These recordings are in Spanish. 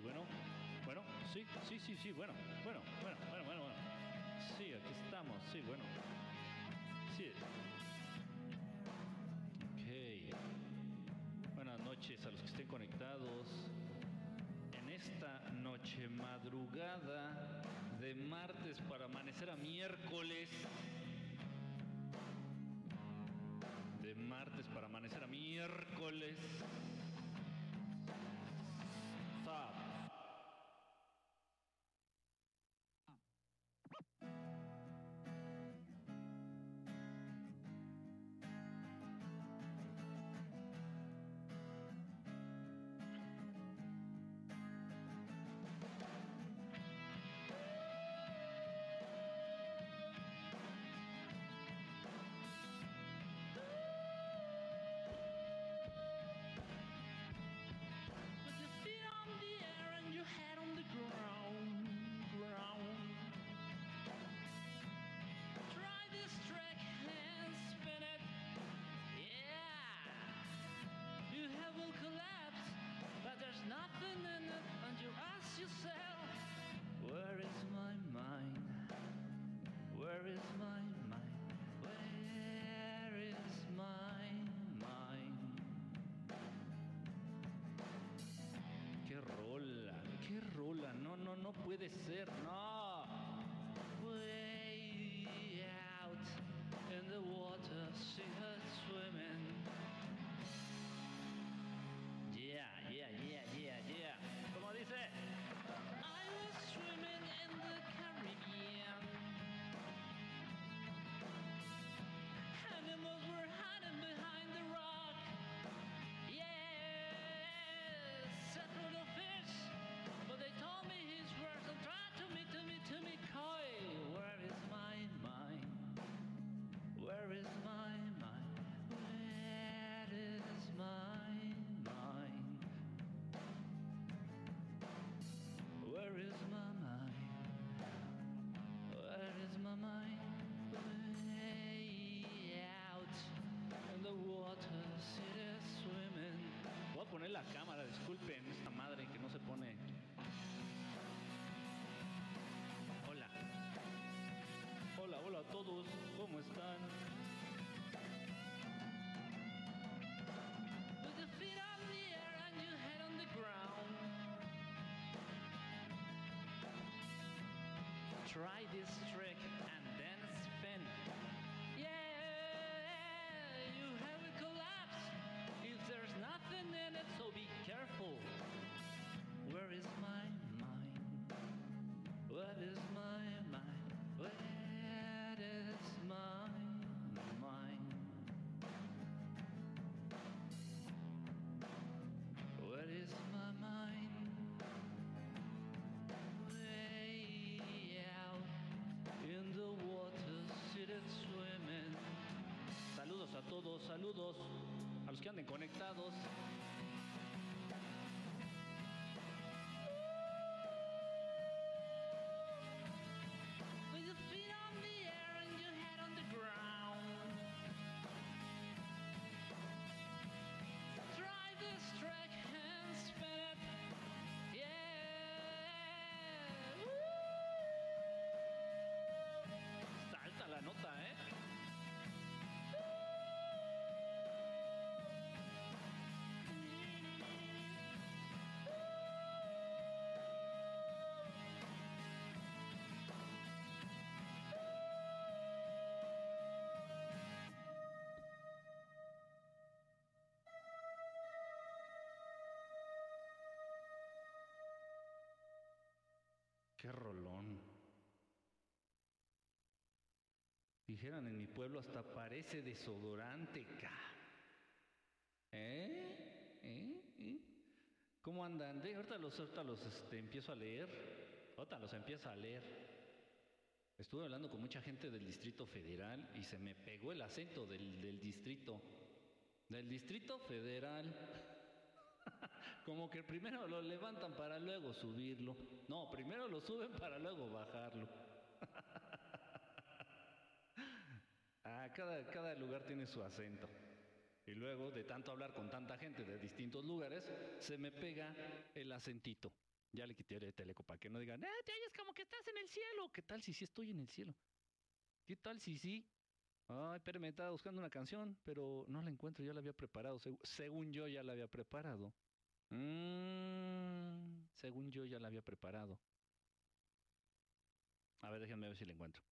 Bueno. Bueno, sí, sí, sí, sí, bueno. Bueno, bueno, bueno, bueno, bueno. Sí, aquí estamos, sí, bueno. Sí. Ok. Buenas noches a los que estén conectados en esta noche madrugada de martes para amanecer a miércoles. De martes para amanecer a miércoles. It. And you ask yourself, Where is my mind? Where is my mind? Where is my mind? Qué rola, qué rola. No, no, no puede ser, la cámara, disculpen, esta madre que no se pone. Hola. Hola, hola a todos, ¿cómo están? With your feet on the air and your head on the ground. Try this trick todos, saludos a los que anden conectados. Qué rolón. Dijeran en mi pueblo hasta parece desodorante, ca. ¿Eh? ¿Eh? ¿Eh? ¿Cómo andan? De- ahorita los, ahorita los este, empiezo a leer. Ahorita los empiezo a leer. Estuve hablando con mucha gente del Distrito Federal y se me pegó el acento del, del distrito. Del Distrito Federal. Como que primero lo levantan para luego subirlo. No, primero lo suben para luego bajarlo. Ah, cada, cada lugar tiene su acento. Y luego, de tanto hablar con tanta gente de distintos lugares, se me pega el acentito. Ya le quité el teleco para que no digan, eh, te oyes como que estás en el cielo. ¿Qué tal si sí estoy en el cielo? ¿Qué tal si sí? Ay, espérame, estaba buscando una canción, pero no la encuentro, ya la había preparado. seg- según yo ya la había preparado. Mm, según yo ya la había preparado. A ver, déjenme ver si la encuentro.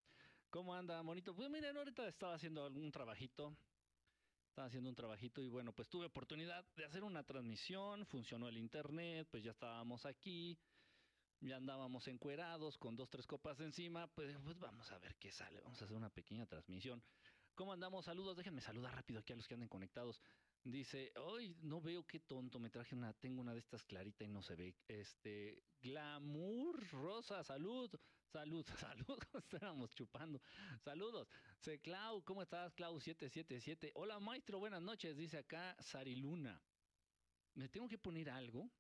¿Cómo anda, monito? Pues miren, ahorita estaba haciendo algún trabajito. Estaba haciendo un trabajito y bueno, pues tuve oportunidad de hacer una transmisión, funcionó el internet, pues ya estábamos aquí, ya andábamos encuerados con dos, tres copas encima, pues, pues vamos a ver qué sale, vamos a hacer una pequeña transmisión. ¿Cómo andamos? Saludos, déjenme saludar rápido aquí a los que anden conectados. Dice, hoy no veo qué tonto, me traje una, tengo una de estas clarita y no se ve. Este, glamour rosa, salud, salud, salud, estábamos chupando. Saludos. Se Clau, ¿cómo estás? Clau 777. Hola maestro, buenas noches, dice acá Sariluna. Me tengo que poner algo,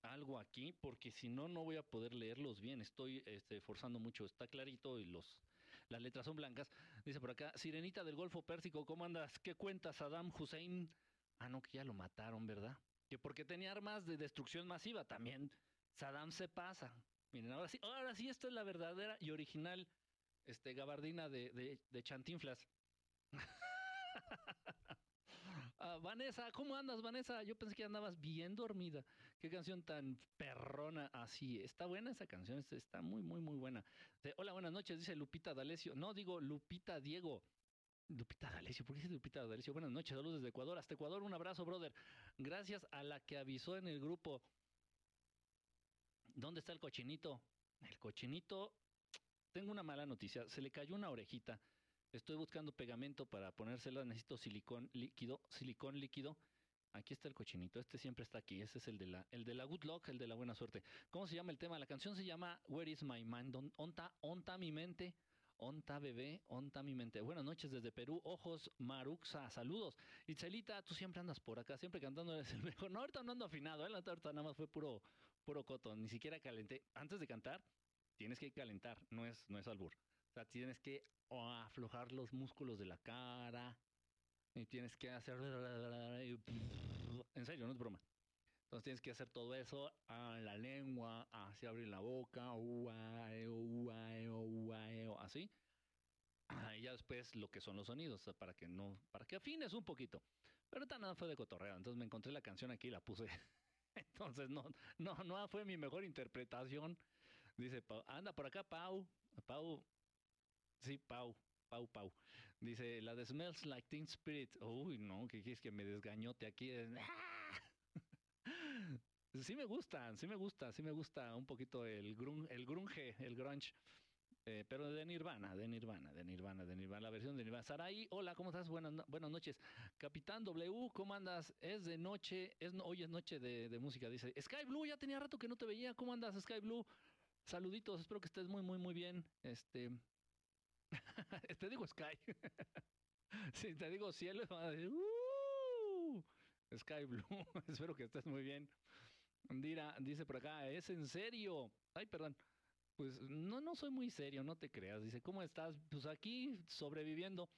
algo aquí, porque si no, no voy a poder leerlos bien. Estoy este, forzando mucho, está clarito y los, las letras son blancas. Dice por acá, Sirenita del Golfo Pérsico, ¿cómo andas? ¿Qué cuenta Saddam Hussein? Ah, no, que ya lo mataron, ¿verdad? Que porque tenía armas de destrucción masiva también. Saddam se pasa. Miren, ahora sí, ahora sí, esta es la verdadera y original este, gabardina de, de, de Chantinflas. Ah, Vanessa, ¿cómo andas, Vanessa? Yo pensé que andabas bien dormida. Qué canción tan perrona. Así, está buena esa canción, es- está muy, muy, muy buena. Hola, buenas noches, dice Lupita D'Alessio. No, digo Lupita Diego. Lupita D'Alessio, ¿por qué dice Lupita D'Alessio? Buenas noches, saludos desde Ecuador. Hasta Ecuador, un abrazo, brother. Gracias a la que avisó en el grupo. ¿Dónde está el cochinito? El cochinito, tengo una mala noticia, se le cayó una orejita. Estoy buscando pegamento para ponérsela, necesito silicón líquido, silicón líquido. Aquí está el cochinito, este siempre está aquí, ese es el de la, el de la good luck, el de la buena suerte. ¿Cómo se llama el tema? La canción se llama Where is my mind? Onta, onta mi mente, onta bebé, onta mi mente. Buenas noches desde Perú, ojos Maruxa, saludos. Itzelita, tú siempre andas por acá, siempre cantando eres el mejor. No, ahorita no ando afinado, ¿eh? ahorita nada más fue puro, puro coto, ni siquiera calenté. Antes de cantar, tienes que calentar, no es, no es albur. Sea, tienes que aflojar los músculos de la cara y tienes que hacer... En serio, no es broma. Entonces tienes que hacer todo eso a la lengua, así abrir la boca, así. Y ya después lo que son los sonidos, para que no, para que afines un poquito. Pero ahorita nada fue de cotorreo, entonces me encontré la canción aquí y la puse. Entonces no, no, no fue mi mejor interpretación. Dice anda por acá Pau, Pau, sí, Pau, Pau, Pau. Dice, la de Smells Like Teen Spirit. Uy, no, que quieres que me desgañote aquí. Sí me gusta, sí me gusta, sí me gusta un poquito el, grun, el grunge, el grunge. Eh, pero de Nirvana, de Nirvana, de Nirvana, de Nirvana, la versión de Nirvana. Saraí, hola, ¿cómo estás? Buenas, no- buenas noches. Capitán W, ¿cómo andas? Es de noche, es, hoy es noche de, de música. Dice, Sky Blue, ya tenía rato que no te veía. ¿Cómo andas, Sky Blue? Saluditos, espero que estés muy, muy, muy bien. Este, te digo Sky. si te digo cielo, van a decir, "Uh, Sky Blue, espero que estés muy bien. Dira, dice por acá, ¿es en serio? Ay, perdón. Pues no, no soy muy serio, no te creas. Dice, ¿cómo estás? Pues aquí sobreviviendo.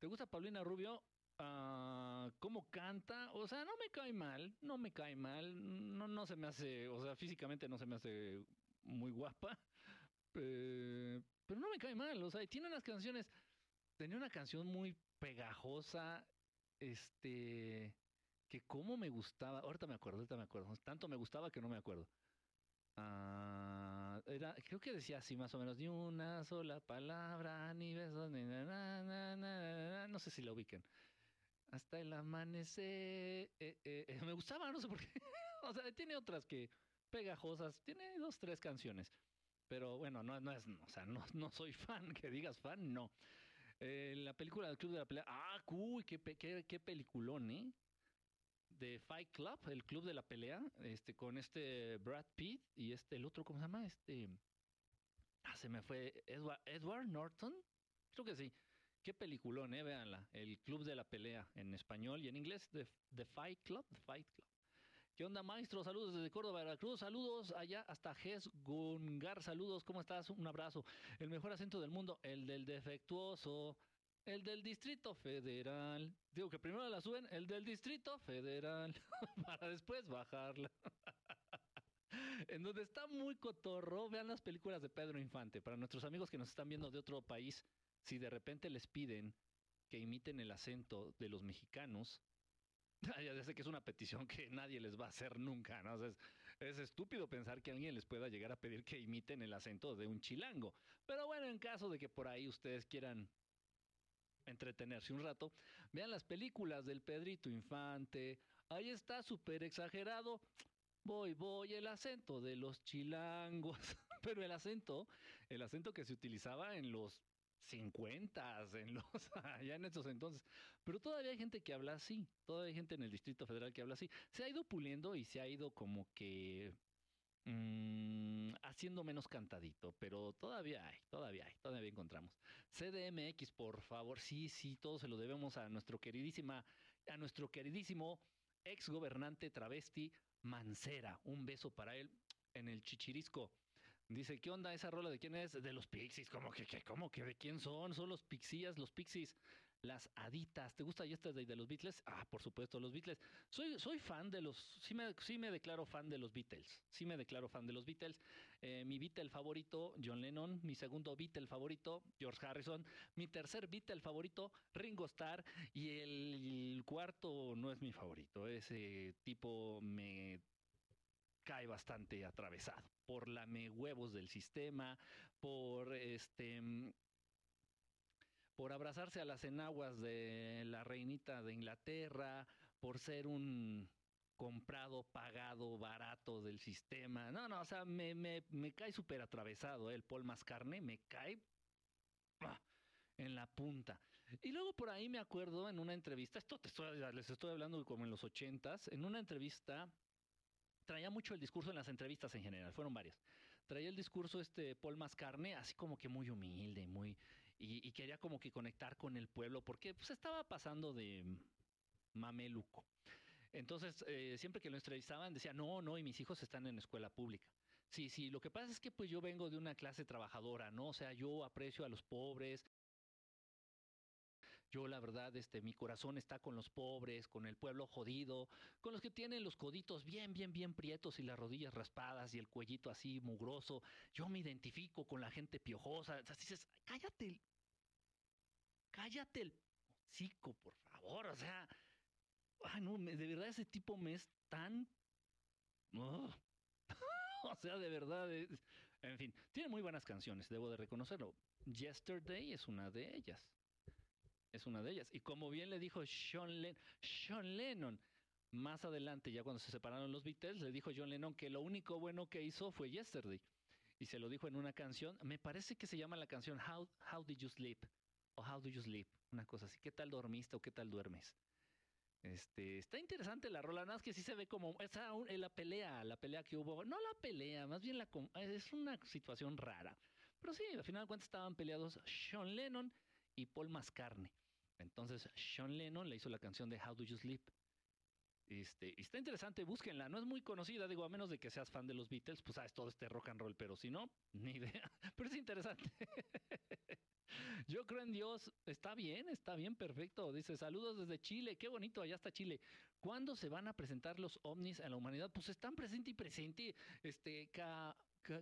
¿Te gusta Paulina Rubio? Ah, ¿Cómo canta? O sea, no me cae mal, no me cae mal. No, no se me hace, o sea, físicamente no se me hace muy guapa. eh, pero no me cae mal. O sea, tiene unas canciones. Tenía una canción muy pegajosa. Este. Que cómo me gustaba. Ahorita me acuerdo, ahorita me acuerdo. Tanto me gustaba que no me acuerdo. Ah, era, creo que decía así más o menos, ni una sola palabra, ni besos, ni na, na, na. no sé si la ubiquen. Hasta el amanecer. eh, eh, eh, me gustaba, no sé por qué. o sea, tiene otras que pegajosas, tiene dos, tres canciones. Pero bueno, no, no es, o sea, no, no soy fan, que digas fan, no. Eh, la película del Club de la Pelea. Ah, uy, qué, qué, qué peliculón, ¿eh? de Fight Club, el club de la pelea, este con este Brad Pitt y este el otro cómo se llama, este ah, se me fue Edward, Edward Norton, creo que sí. Qué peliculón, eh, véanla, el club de la pelea en español y en inglés The, The Fight Club, The Fight Club. ¿Qué onda, maestro? Saludos desde Córdoba, Veracruz. Saludos allá hasta Ges Gungar. Saludos, ¿cómo estás? Un abrazo. El mejor acento del mundo, el del defectuoso. El del Distrito Federal. Digo que primero la suben, el del Distrito Federal, para después bajarla. en donde está muy cotorro. Vean las películas de Pedro Infante. Para nuestros amigos que nos están viendo de otro país, si de repente les piden que imiten el acento de los mexicanos, ya sé que es una petición que nadie les va a hacer nunca, ¿no? es, es, estúpido pensar que alguien les pueda llegar a pedir que imiten el acento de un chilango. Pero bueno, en caso de que por ahí ustedes quieran entretenerse un rato, vean las películas del Pedrito Infante. Ahí está súper exagerado. Voy, voy, el acento de los chilangos. Pero el acento, el acento que se utilizaba en los 50, en los, allá en esos entonces. Pero todavía hay gente que habla así, todavía hay gente en el Distrito Federal que habla así. Se ha ido puliendo y se ha ido como que mmm, haciendo menos cantadito, pero todavía hay, todavía hay, todavía encontramos. CDMX, por favor, sí, sí, todo se lo debemos a nuestro queridísima, a nuestro queridísimo ex gobernante travesti Mancera. Un beso para él en el chichirisco. Dice, ¿qué onda esa rola de quién es? De los Pixies. ¿Cómo que, qué, cómo que de quién son? Son los Pixías, los Pixies, las Aditas. ¿Te gusta Yesterday de los Beatles? Ah, por supuesto, los Beatles. Soy, soy fan de los, sí me, sí me declaro fan de los Beatles. Sí me declaro fan de los Beatles. Eh, mi Beatle favorito, John Lennon. Mi segundo Beatle favorito, George Harrison. Mi tercer Beatle favorito, Ringo Starr. Y el cuarto no es mi favorito. Ese tipo me cae bastante atravesado por lame huevos del sistema, por este por abrazarse a las enaguas de la reinita de Inglaterra, por ser un comprado, pagado, barato del sistema. No, no, o sea, me, me, me cae súper atravesado. ¿eh? El Paul Mascarne me cae en la punta. Y luego por ahí me acuerdo en una entrevista, esto te estoy, les estoy hablando como en los ochentas, en una entrevista traía mucho el discurso en las entrevistas en general, fueron varias. Traía el discurso este Paul Mascarne, así como que muy humilde, muy y, quería como que conectar con el pueblo, porque pues estaba pasando de mameluco. Entonces, eh, siempre que lo entrevistaban, decía, no, no, y mis hijos están en escuela pública. Sí, sí, lo que pasa es que pues yo vengo de una clase trabajadora, ¿no? O sea, yo aprecio a los pobres, yo la verdad, este, mi corazón está con los pobres, con el pueblo jodido, con los que tienen los coditos bien, bien, bien prietos y las rodillas raspadas y el cuellito así mugroso. Yo me identifico con la gente piojosa. O dices, cállate, cállate el hocico, por favor. O sea, ay, no, de verdad ese tipo me es tan... o sea, de verdad, en fin, tiene muy buenas canciones, debo de reconocerlo. Yesterday es una de ellas es una de ellas. Y como bien le dijo Sean, Lennon, más adelante, ya cuando se separaron los Beatles, le dijo John Lennon que lo único bueno que hizo fue Yesterday. Y se lo dijo en una canción, me parece que se llama la canción How, How Did You Sleep? O How Do You Sleep, una cosa así. ¿Qué tal dormiste o qué tal duermes? Este, está interesante la rola, nada más que sí se ve como esa, la pelea, la pelea que hubo, no la pelea, más bien la es una situación rara. Pero sí, al final de cuentas estaban peleados Sean Lennon y Paul Mascarne. Entonces, Sean Lennon le hizo la canción de How Do You Sleep. Este, está interesante, búsquenla. No es muy conocida, digo, a menos de que seas fan de los Beatles, pues sabes todo este rock and roll, pero si no, ni idea. Pero es interesante. Yo creo en Dios. Está bien, está bien, perfecto. Dice, saludos desde Chile. Qué bonito, allá está Chile. ¿Cuándo se van a presentar los ovnis a la humanidad? Pues están presente y presente. Este,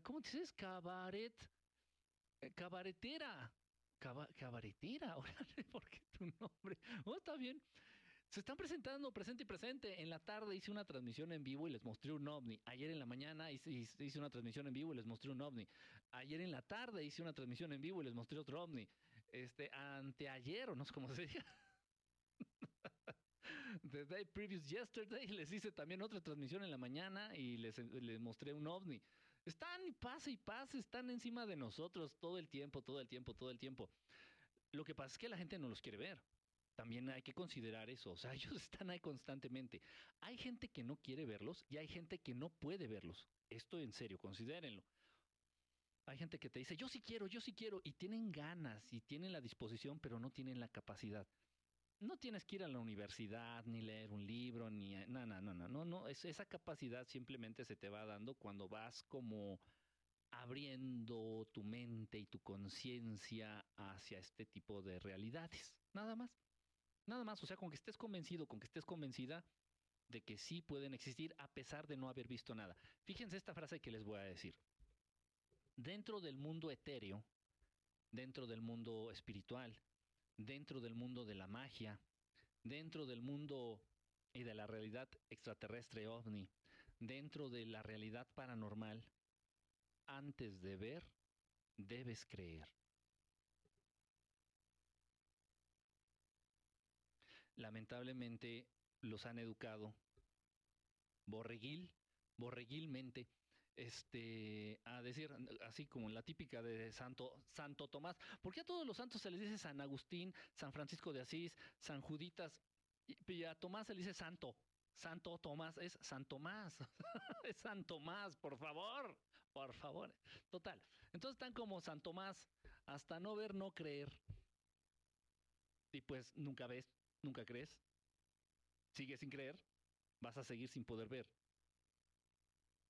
¿cómo dices? Cabaret. Eh, cabaretera cabaretera, órale, porque tu nombre. Oh, está bien. Se están presentando presente y presente. En la tarde hice una transmisión en vivo y les mostré un ovni. Ayer en la mañana hice, hice, una transmisión en vivo y les mostré un ovni. Ayer en la tarde hice una transmisión en vivo y les mostré otro ovni. Este, anteayer, o no sé cómo se diga. The day previous yesterday les hice también otra transmisión en la mañana y les, les mostré un ovni. Están y pase y pase, están encima de nosotros todo el tiempo, todo el tiempo, todo el tiempo. Lo que pasa es que la gente no los quiere ver. También hay que considerar eso. O sea, ellos están ahí constantemente. Hay gente que no quiere verlos y hay gente que no puede verlos. Esto en serio, considérenlo. Hay gente que te dice, yo sí quiero, yo sí quiero, y tienen ganas y tienen la disposición, pero no tienen la capacidad no tienes que ir a la universidad, ni leer un libro, ni... No, no, no, no, no, no. esa capacidad simplemente se te va dando cuando vas como abriendo tu mente y tu conciencia hacia este tipo de realidades. Nada más. Nada más. O sea, con que estés convencido, con que estés convencida, de que sí pueden existir a pesar de no haber visto nada. Fíjense esta frase que les voy a decir. Dentro del mundo etéreo, dentro del mundo espiritual, dentro del mundo de la magia, dentro del mundo y de la realidad extraterrestre ovni, dentro de la realidad paranormal, antes de ver, debes creer. Lamentablemente los han educado borreguil, borreguilmente, este, a decir, así como la típica de Santo, Santo Tomás. ¿Por qué a todos los santos se les dice San Agustín, San Francisco de Asís, San Juditas? Y a Tomás se le dice Santo. Santo Tomás es San Tomás. es San Tomás, por favor. Por favor. Total. Entonces están como San Tomás, hasta no ver, no creer. Y pues nunca ves, nunca crees. Sigues sin creer, vas a seguir sin poder ver.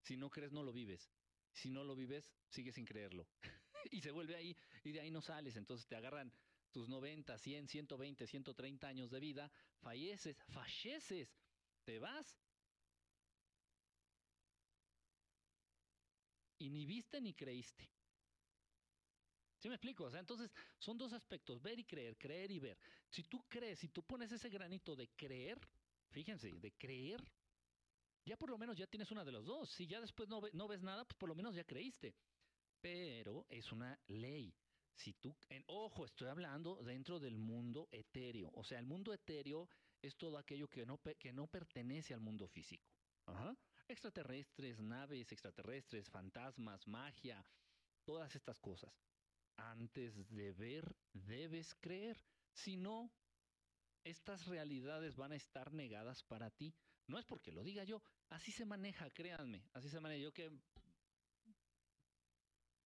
Si no crees, no lo vives. Si no lo vives, sigues sin creerlo. y se vuelve ahí y de ahí no sales. Entonces te agarran tus 90, 100, 120, 130 años de vida, falleces, falleces, te vas. Y ni viste ni creíste. ¿Sí me explico? O sea, entonces son dos aspectos, ver y creer, creer y ver. Si tú crees, si tú pones ese granito de creer, fíjense, de creer, ya por lo menos ya tienes una de los dos. Si ya después no, no ves nada, pues por lo menos ya creíste. Pero es una ley. Si tú, en, ojo, estoy hablando dentro del mundo etéreo. O sea, el mundo etéreo es todo aquello que no, que no pertenece al mundo físico. Extraterrestres, naves extraterrestres, fantasmas, magia, todas estas cosas. Antes de ver, debes creer. Si no, estas realidades van a estar negadas para ti. No es porque lo diga yo, así se maneja, créanme, así se maneja. Yo que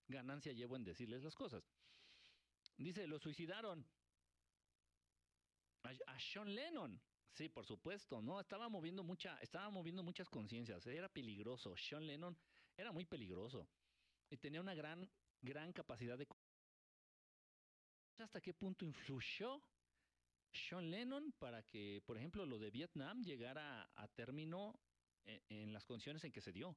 ganancia llevo en decirles las cosas. Dice, lo suicidaron. A, a, Sean Lennon. Sí, por supuesto, ¿no? Estaba moviendo mucha, estaba moviendo muchas conciencias. Era peligroso. Sean Lennon era muy peligroso. Y tenía una gran, gran capacidad de hasta qué punto influyó Sean Lennon para que, por ejemplo, lo de Vietnam llegara a término en, en, las condiciones en que se dio.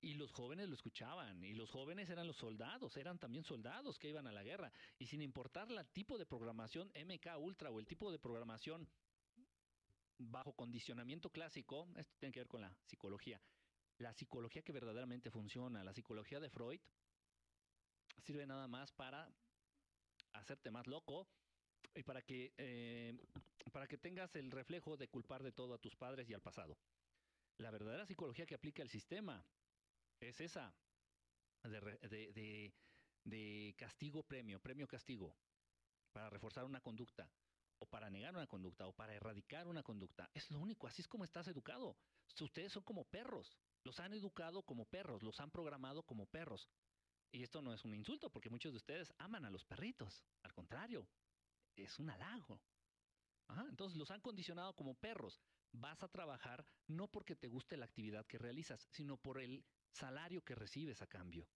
Y los jóvenes lo escuchaban, y los jóvenes eran los soldados, eran también soldados que iban a la guerra. Y sin importar el tipo de programación MK Ultra o el tipo de programación bajo condicionamiento clásico, esto tiene que ver con la psicología, la psicología que verdaderamente funciona, la psicología de Freud, sirve nada más para hacerte más loco y para que, eh, para que tengas el reflejo de culpar de todo a tus padres y al pasado. La verdadera psicología que aplica el sistema es esa de, de, de, de castigo-premio, premio-castigo, para reforzar una conducta, o para negar una conducta, o para erradicar una conducta. Es lo único, así es como estás educado. Ustedes son como perros, los han educado como perros, los han programado como perros. Y esto no es un insulto, porque muchos de ustedes aman a los perritos. Al contrario, es un halago. Entonces los han condicionado como perros. Vas a trabajar no porque te guste la actividad que realizas, sino por el salario que recibes a cambio.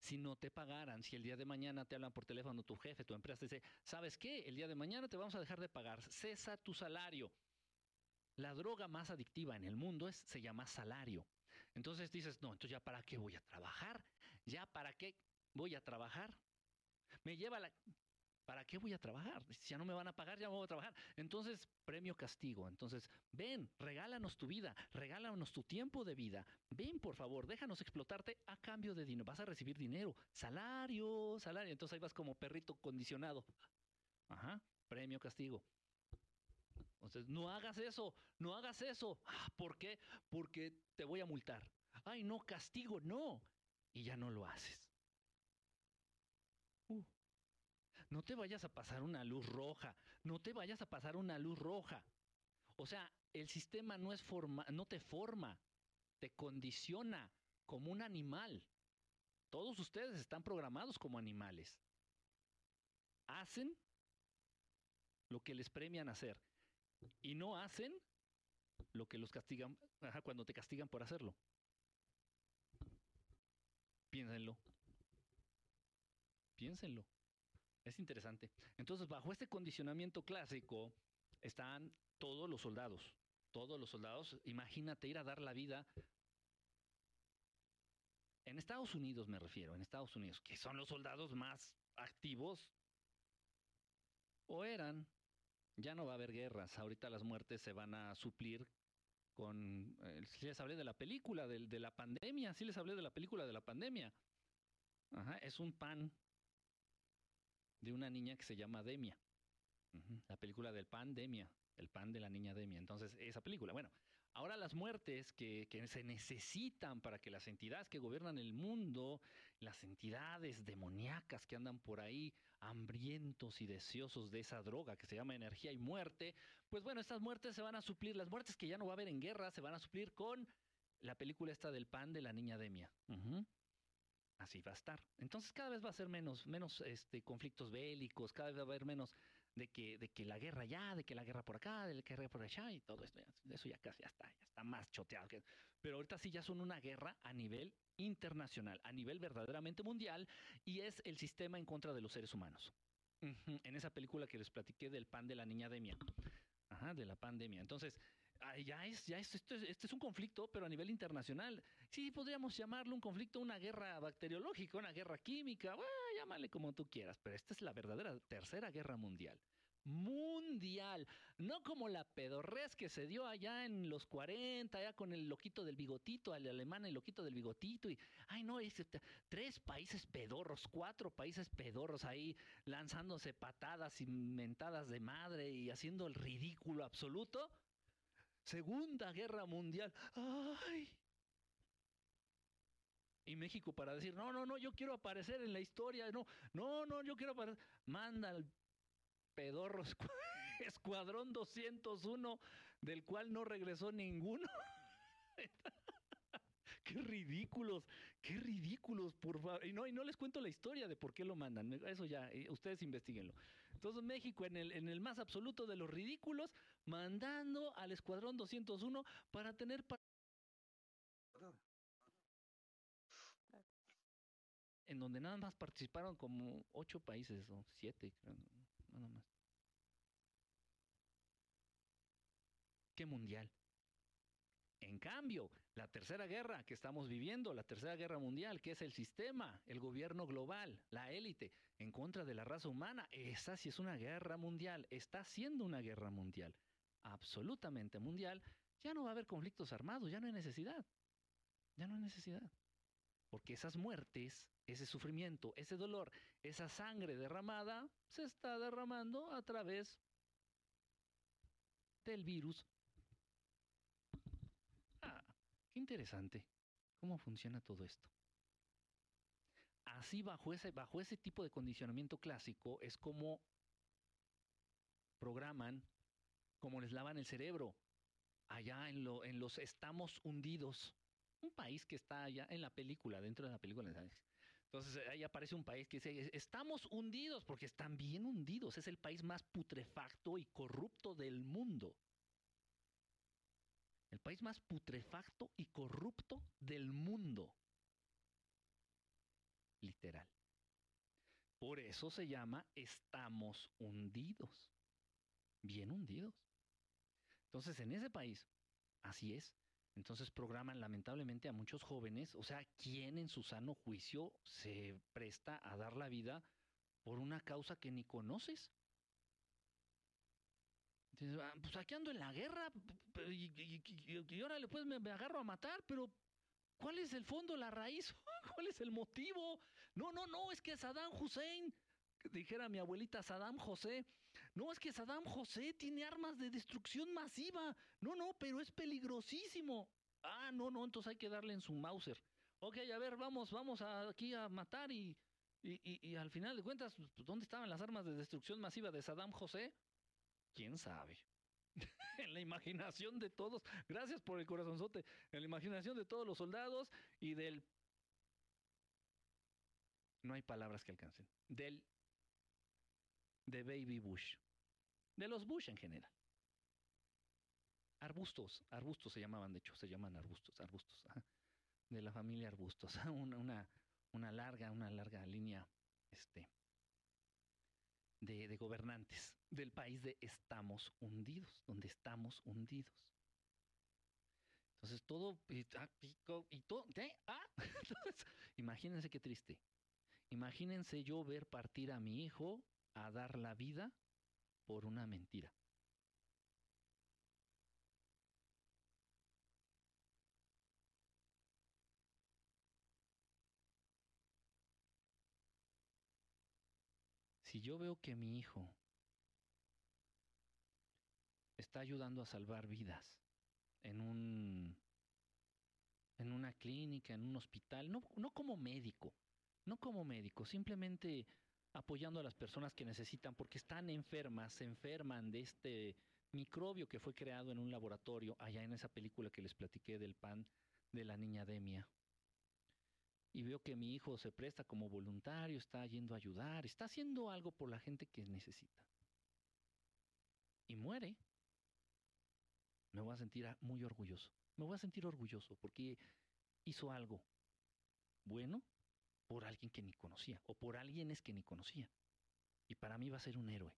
Si no te pagaran, si el día de mañana te hablan por teléfono tu jefe, tu empresa te dice, ¿sabes qué? El día de mañana te vamos a dejar de pagar, cesa tu salario. La droga más adictiva en el mundo es, se llama salario. Entonces dices, no, entonces ya para qué voy a trabajar, ya para qué voy a trabajar. Me lleva la, ¿para qué voy a trabajar? Si ya no me van a pagar, ya voy a trabajar. Entonces, premio castigo. Entonces, ven, regálanos tu vida, regálanos tu tiempo de vida. Ven, por favor, déjanos explotarte a cambio de dinero. Vas a recibir dinero, salario, salario. Entonces ahí vas como perrito condicionado. Ajá, premio castigo. Entonces, no hagas eso, no hagas eso. Ah, ¿Por qué? Porque te voy a multar. Ay, no, castigo, no. Y ya no lo haces. Uh. No te vayas a pasar una luz roja, no te vayas a pasar una luz roja. O sea, el sistema no es forma, no te forma, te condiciona como un animal. Todos ustedes están programados como animales. Hacen lo que les premian hacer y no hacen lo que los castigan cuando te castigan por hacerlo. Piénsenlo. Piénsenlo. Es interesante. Entonces, bajo este condicionamiento clásico están todos los soldados. todos los soldados. Imagínate ir a dar la vida. En Estados Unidos me refiero, en Estados Unidos, que son los soldados más activos, o eran, ya no va a haber guerras, ahorita las muertes se van a suplir con, eh, sí les hablé de la película, de, la pandemia, sí les hablé de la película de la pandemia. Ajá, es un pan de una niña que se llama Demia. La película del pandemia, el pan de la niña Demia. Entonces, esa película. Bueno, ahora las muertes que, que se necesitan para que las entidades que gobiernan el mundo, las entidades demoníacas que andan por ahí, hambrientos y deseosos de esa droga que se llama energía y muerte, pues bueno, estas muertes se van a suplir, las muertes que ya no va a haber en guerra, se van a suplir con la película esta del pan de la niña Demia. Así va a estar. Entonces cada vez va a ser menos, menos este, conflictos bélicos, cada vez va a haber menos de que, de que la guerra ya, de que la guerra por acá, de que la guerra por allá y todo esto. Eso ya casi ya está, ya está más choteado. Pero ahorita sí ya son una guerra a nivel internacional, a nivel verdaderamente mundial, y es el sistema en contra de los seres humanos. Ujú, En esa película que les platiqué del pan de la niña Demia. Ajá, de la pandemia. Entonces, ah, ya es, ya es, esto es, este es un conflicto, pero a nivel internacional. Sí, podríamos llamarlo un conflicto, una guerra bacteriológica, una guerra química, llámale como tú quieras, pero esta es la verdadera tercera guerra mundial. Mundial, no como la pedorrez que se dio allá en los 40, allá con el loquito del bigotito, al alemán el loquito del bigotito, y ay no, es, este, tres países pedorros, cuatro países pedorros ahí lanzándose patadas y mentadas de madre y haciendo el ridículo absoluto. Segunda Guerra Mundial. ¡Ay! Y México para decir, no, no, no, yo quiero aparecer en la historia, no, no, no, yo quiero aparecer. Manda al pedorro escu- Escuadrón 201, del cual no regresó ninguno. qué ridículos, qué ridículos, por favor. Y no, y no les cuento la historia de por qué lo mandan, eso ya, eh, ustedes investiguenlo. Entonces México en el, en el más absoluto de los ridículos, mandando al Escuadrón 201 para tener... en donde nada más participaron como ocho países o siete, creo, nada más. ¿Qué mundial? En cambio, la tercera guerra que estamos viviendo, la tercera guerra mundial, que es el sistema, el gobierno global, la élite, en contra de la raza humana, esa sí es una guerra mundial, está siendo una guerra mundial, absolutamente mundial, ya no va a haber conflictos armados, ya no hay necesidad, ya no hay necesidad. Porque esas muertes, ese sufrimiento, ese dolor, esa sangre derramada, se está derramando a través del virus. Qué interesante. ¿Cómo funciona todo esto? Así bajo ese, bajo ese tipo de condicionamiento clásico es como programan, como les lavan el cerebro. Allá en, lo, en los estamos hundidos un país que está allá en la película, dentro de la película. Entonces ahí aparece un país que dice, estamos hundidos porque están bien hundidos. Es el país más putrefacto y corrupto del mundo. El país más putrefacto y corrupto del mundo. Literal. Por eso se llama estamos hundidos. Bien hundidos. Entonces en ese país, así es, entonces programan lamentablemente a muchos jóvenes, o sea, ¿quién en su sano juicio se presta a dar la vida por una causa que ni conoces? Ah, pues aquí ando en la guerra y, y, y, y pues me, agarro a matar, pero ¿cuál es el fondo, la raíz? ¿Cuál es el motivo? No, no, no, es que Saddam Hussein, dijera mi abuelita Saddam José, no, es que Saddam José tiene armas de destrucción masiva. No, no, pero es peligrosísimo. Ah, no, no, entonces hay que darle en su Mauser. Ok, a ver, vamos, vamos aquí a matar y, y, y, y al final de cuentas, pues, ¿dónde estaban las armas de destrucción masiva de Saddam José? ¿Quién sabe? en la imaginación de todos, gracias por el corazonzote, en la imaginación de todos los soldados y del... No hay palabras que alcancen. Del de Baby Bush, de los Bush en general. Arbustos, arbustos se llamaban, de hecho, se llaman arbustos, arbustos, de la familia arbustos, una, una, una larga, una larga línea este, de, gobernantes del país de estamos hundidos, donde estamos hundidos. Entonces todo y, ah, y todo, ah. Imagínense qué triste. Imagínense yo ver partir a mi hijo a dar la vida por una mentira. Si yo veo que mi hijo está ayudando a salvar vidas en un en una clínica, en un hospital, no, no como médico, no como médico, simplemente apoyando a las personas que necesitan porque están enfermas, se enferman de este microbio que fue creado en un laboratorio allá en esa película que les platiqué del pan de la niña Demia. Y veo que mi hijo se presta como voluntario, está yendo a ayudar, está haciendo algo por la gente que necesita. Y muere. Me voy a sentir muy orgulloso. Me voy a sentir orgulloso porque hizo algo bueno por alguien que ni conocía o por alguienes que ni conocía. Y para mí va a ser un héroe.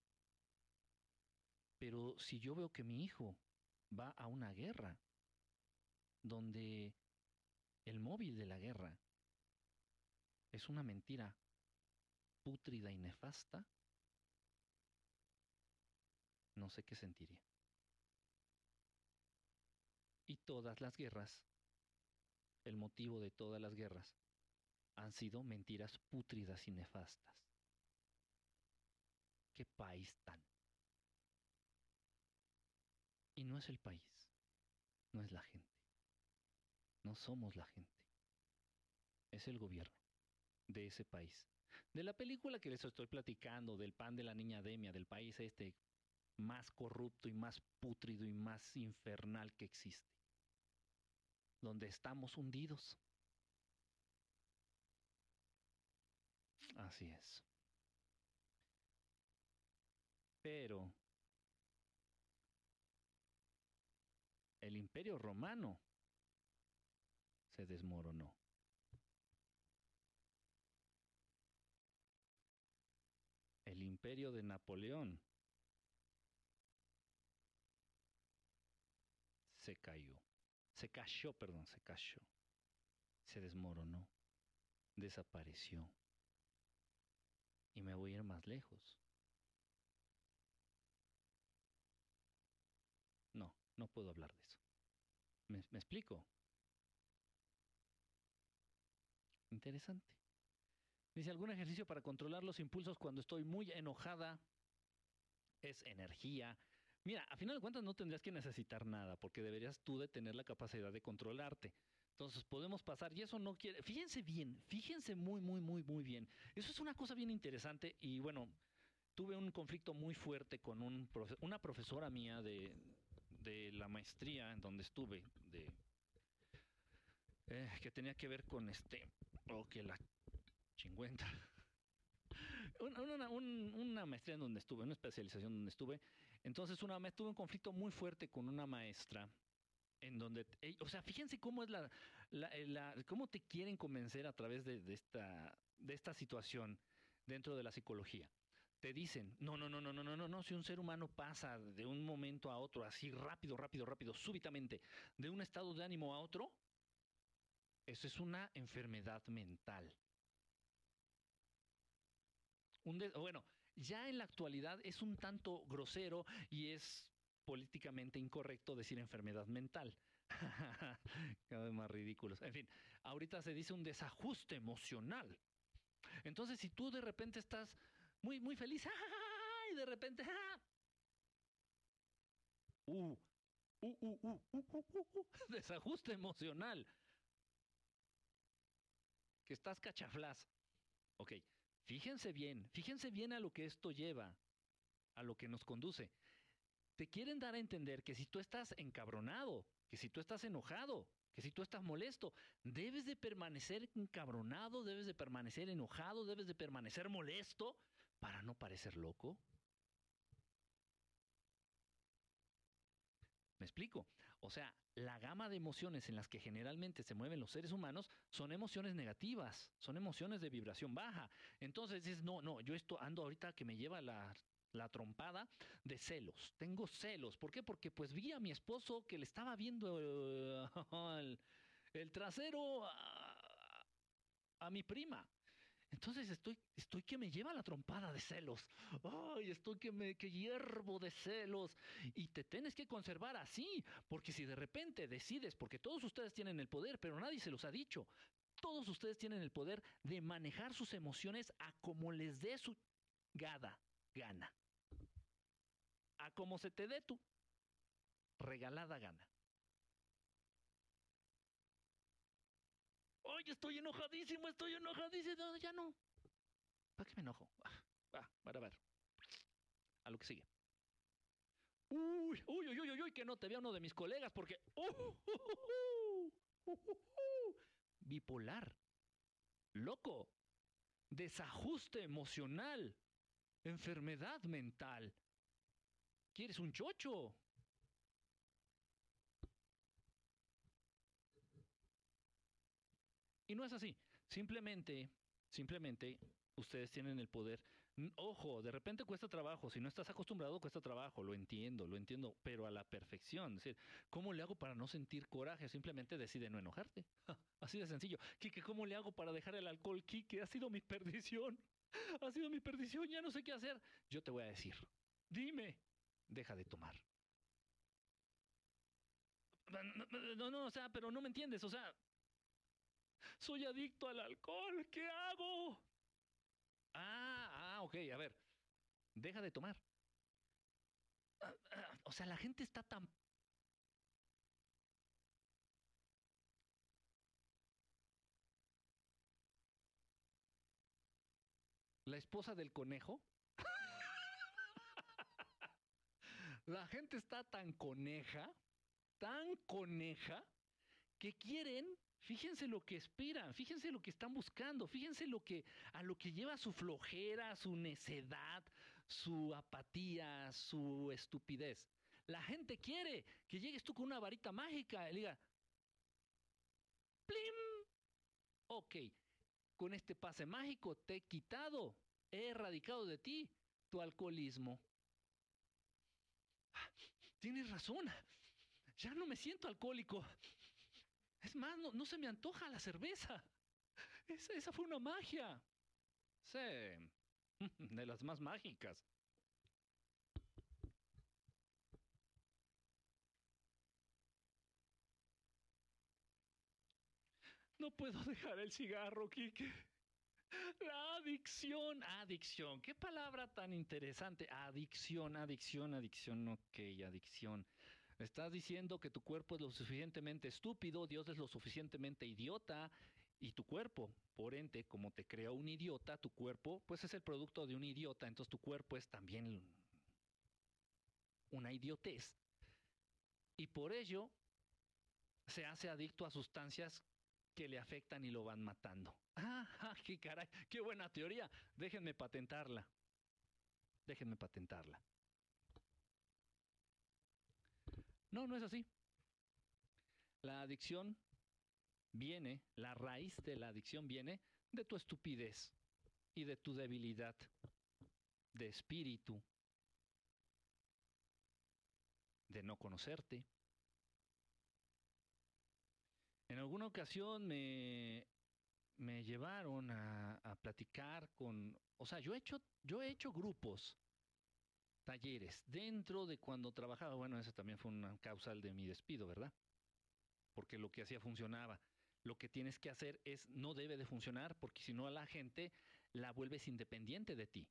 Pero si yo veo que mi hijo va a una guerra donde el móvil de la guerra es una mentira pútrida y nefasta, no sé qué sentiría. Y todas las guerras, el motivo de todas las guerras, han sido mentiras pútridas y nefastas. ¿Qué país tan? Y no es el país, no es la gente, no somos la gente, es el gobierno de ese país. De la película que les estoy platicando, del pan de la niña Demia, del país este más corrupto y más pútrido y más infernal que existe, donde estamos hundidos. Así es. Pero el imperio romano se desmoronó. El imperio de Napoleón se cayó. Se cayó, perdón, se cayó. Se desmoronó. Desapareció y me voy a ir más lejos. No, no puedo hablar de eso. ¿Me, explico? Interesante. Dice, ¿algún ejercicio para controlar los impulsos cuando estoy muy enojada? Es energía. Mira, a final de cuentas no tendrías que necesitar nada, porque deberías tú de tener la capacidad de controlarte. Entonces podemos pasar, y eso no quiere, fíjense bien, fíjense muy, muy, muy, muy bien. Eso es una cosa bien interesante y bueno, tuve un conflicto muy fuerte con un una profesora mía de, de, la maestría en donde estuve, de, eh, que tenía que ver con este, o que chingüenta. Una, una, maestría en donde estuve, una especialización donde estuve. Entonces, una vez tuve un conflicto muy fuerte con una maestra en donde, o sea, fíjense cómo es la, eh, la, cómo te quieren convencer a través de, esta, de esta situación dentro de la psicología. Te dicen, no, no, no, no, no, no, no, no, si un ser humano pasa de un momento a otro, así rápido, rápido, rápido, súbitamente, de un estado de ánimo a otro, eso es una enfermedad mental. Bueno, ya en la actualidad es un tanto grosero y es políticamente incorrecto decir enfermedad mental. Cada vez más ridículos. En fin, ahorita se dice un desajuste emocional. Entonces, si tú de repente estás muy, muy feliz, y de repente, uh, uh, uh, desajuste emocional. Que estás cachaflás. Ok, fíjense bien, fíjense bien a lo que esto lleva, a lo que nos conduce te quieren dar a entender que si tú estás encabronado, que si tú estás enojado, que si tú estás molesto, debes de permanecer encabronado, debes de permanecer enojado, debes de permanecer molesto para no parecer loco. ¿Me explico? O sea, la gama de emociones en las que generalmente se mueven los seres humanos son emociones negativas, son emociones de vibración baja. Entonces dices, no, no, yo esto ando ahorita que me lleva la la trompada de celos. Tengo celos. ¿Por qué? Porque pues vi a mi esposo que le estaba viendo eh, el, trasero a mi prima. Entonces estoy, estoy que me lleva la trompada de celos. Ay, estoy que me que hiervo de celos. Y te tienes que conservar así, porque si de repente decides, porque todos ustedes tienen el poder, pero nadie se los ha dicho. Todos ustedes tienen el poder de manejar sus emociones a como les dé su gada, gana. A como se te dé tu regalada gana. Estoy enojadísimo, estoy enojadísimo. No, ya no. ¿Para qué me enojo? Ah, para ver. A lo que sigue. Uy, uy, uy, uy, uy, que no te vea uno de mis colegas porque. Uh, uh, uh, bipolar. Loco. Desajuste emocional. Enfermedad mental. ¿Quieres un chocho? Y no es así. Simplemente, simplemente ustedes tienen el poder. Ojo, de repente cuesta trabajo. Si no estás acostumbrado, cuesta trabajo. Lo entiendo, lo entiendo, pero a la perfección. Es decir, ¿cómo le hago para no sentir coraje? Simplemente decide no enojarte. Así de sencillo. Quique, ¿cómo le hago para dejar el alcohol? Quique, ha sido mi perdición. Ha sido mi perdición, ya no sé qué hacer. Yo te voy a decir. Dime, deja de tomar. No, no, o sea, pero no me entiendes. O sea, soy adicto al alcohol, ¿qué hago? Ah, ah, ok, a ver, deja de tomar. O sea, la gente está tan... La esposa del conejo. la gente está tan coneja, tan coneja, que quieren Fíjense lo que esperan, fíjense lo que están buscando, fíjense lo que a lo que lleva su flojera, su necedad, su apatía, su estupidez. La gente quiere que llegues tú con una varita mágica y diga, ¡plim! Ok, con este pase mágico te he quitado, he erradicado de ti tu alcoholismo. Tienes razón, ya no me siento alcohólico. Es más, no, se me antoja la cerveza. Esa, esa fue una magia. Sí, de las más mágicas. No puedo dejar el cigarro, Quique. La adicción, adicción. Qué palabra tan interesante. Adicción, adicción, adicción. Ok, adicción. Estás diciendo que tu cuerpo es lo suficientemente estúpido, Dios es lo suficientemente idiota y tu cuerpo, por ente, como te creó un idiota, tu cuerpo, pues es el producto de un idiota, entonces tu cuerpo es también una idiotez. Y por ello se hace adicto a sustancias que le afectan y lo van matando. ¡Ah, qué caray! ¡Qué buena teoría! Déjenme patentarla. Déjenme patentarla. No, no es así. La adicción viene, la raíz de la adicción viene de tu estupidez y de tu debilidad de espíritu, de no conocerte. En alguna ocasión me, me llevaron a, a, platicar con, o sea, yo he hecho, yo he hecho grupos talleres dentro de cuando trabajaba. Bueno, eso también fue una causal de mi despido, ¿verdad? Porque lo que hacía funcionaba. Lo que tienes que hacer es, no debe de funcionar porque si no a la gente la vuelves independiente de ti.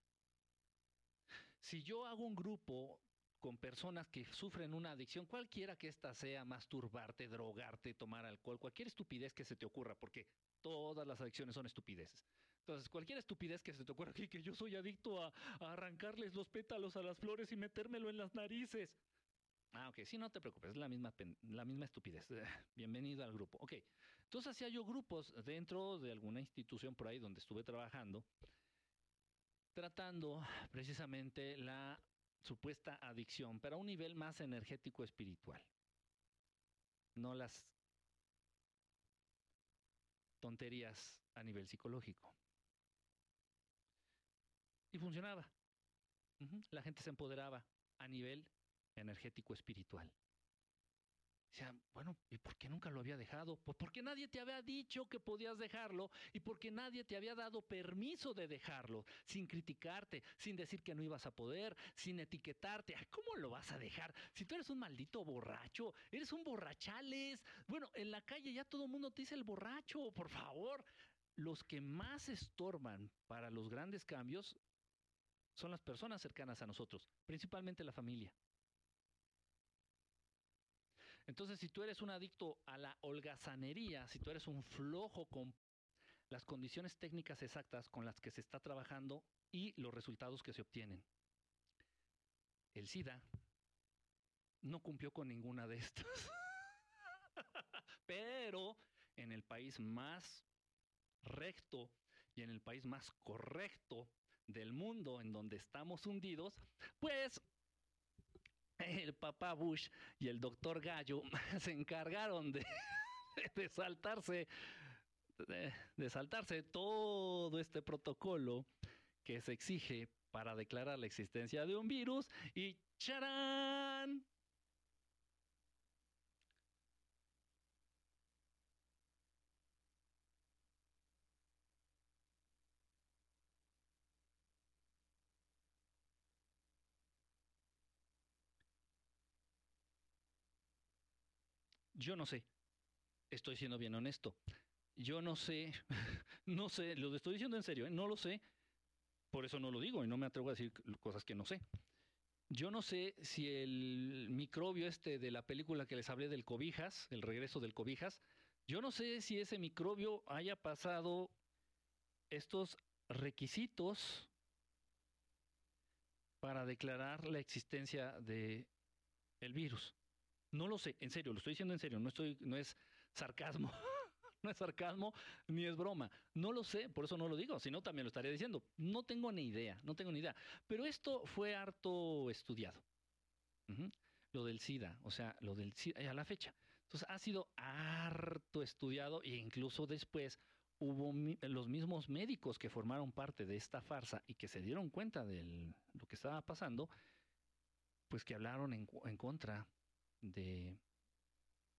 Si yo hago un grupo con personas que sufren una adicción, cualquiera que ésta sea, masturbarte, drogarte, tomar alcohol, cualquier estupidez que se te ocurra, porque todas las adicciones son estupideces. Entonces, cualquier estupidez que se te ocurra aquí, que yo soy adicto a, arrancarles los pétalos a las flores y metérmelo en las narices. Ah, ok, sí, no te preocupes, es la misma, la misma estupidez. Bienvenido al grupo. Ok, entonces hacía yo grupos dentro de alguna institución por ahí donde estuve trabajando, tratando precisamente la supuesta adicción, pero a un nivel más energético espiritual. No las tonterías a nivel psicológico. Y funcionaba. La gente se empoderaba a nivel energético espiritual. Decía, bueno, ¿y por qué nunca lo había dejado? Pues porque nadie te había dicho que podías dejarlo y porque nadie te había dado permiso de dejarlo, sin criticarte, sin decir que no ibas a poder, sin etiquetarte. ¿Cómo lo vas a dejar? Si tú eres un maldito borracho, eres un borrachales. Bueno, en la calle ya todo el mundo te dice el borracho, por favor. Los que más estorban para los grandes cambios son las personas cercanas a nosotros, principalmente la familia. Entonces, si tú eres un adicto a la holgazanería, si tú eres un flojo con las condiciones técnicas exactas con las que se está trabajando y los resultados que se obtienen, el SIDA no cumplió con ninguna de estas. Pero en el país más recto y en el país más correcto del mundo en donde estamos hundidos, pues el papá Bush y el doctor Gallo se encargaron de, saltarse de saltarse todo este protocolo que se exige para declarar la existencia de un virus y ¡charán! Yo no sé. Estoy siendo bien honesto. Yo no sé, no sé, lo estoy diciendo en serio, ¿eh? no lo sé. Por eso no lo digo y no me atrevo a decir cosas que no sé. Yo no sé si el microbio este de la película que les hablé del cobijas, el regreso del cobijas, yo no sé si ese microbio haya pasado estos requisitos para declarar la existencia de virus. No lo sé, en serio, lo estoy diciendo en serio, no estoy, no es sarcasmo, no es sarcasmo ni es broma. No lo sé, por eso no lo digo, si no también lo estaría diciendo. No tengo ni idea, no tengo ni idea. Pero esto fue harto estudiado. Lo del SIDA, o sea, lo del SIDA a la fecha. Entonces ha sido harto estudiado e incluso después hubo mi- los mismos médicos que formaron parte de esta farsa y que se dieron cuenta de lo que estaba pasando, pues que hablaron en, en contra de,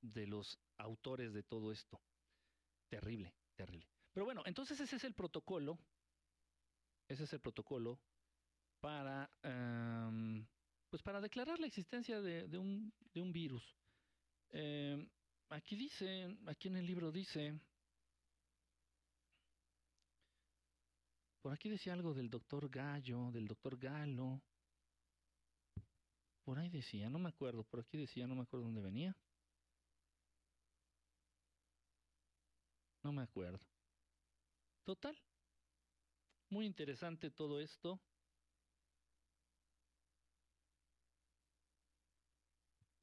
de los autores de todo esto. Terrible, terrible. Pero bueno, entonces ese es el protocolo. Ese es el protocolo para, em, pues para declarar la existencia de, de un, de un virus. Em, aquí dice, aquí en el libro dice, por aquí decía algo del doctor Gallo, del doctor Galo. Por ahí decía, no me acuerdo, por aquí decía, no me acuerdo dónde venía. No me acuerdo. Total. Muy interesante todo esto.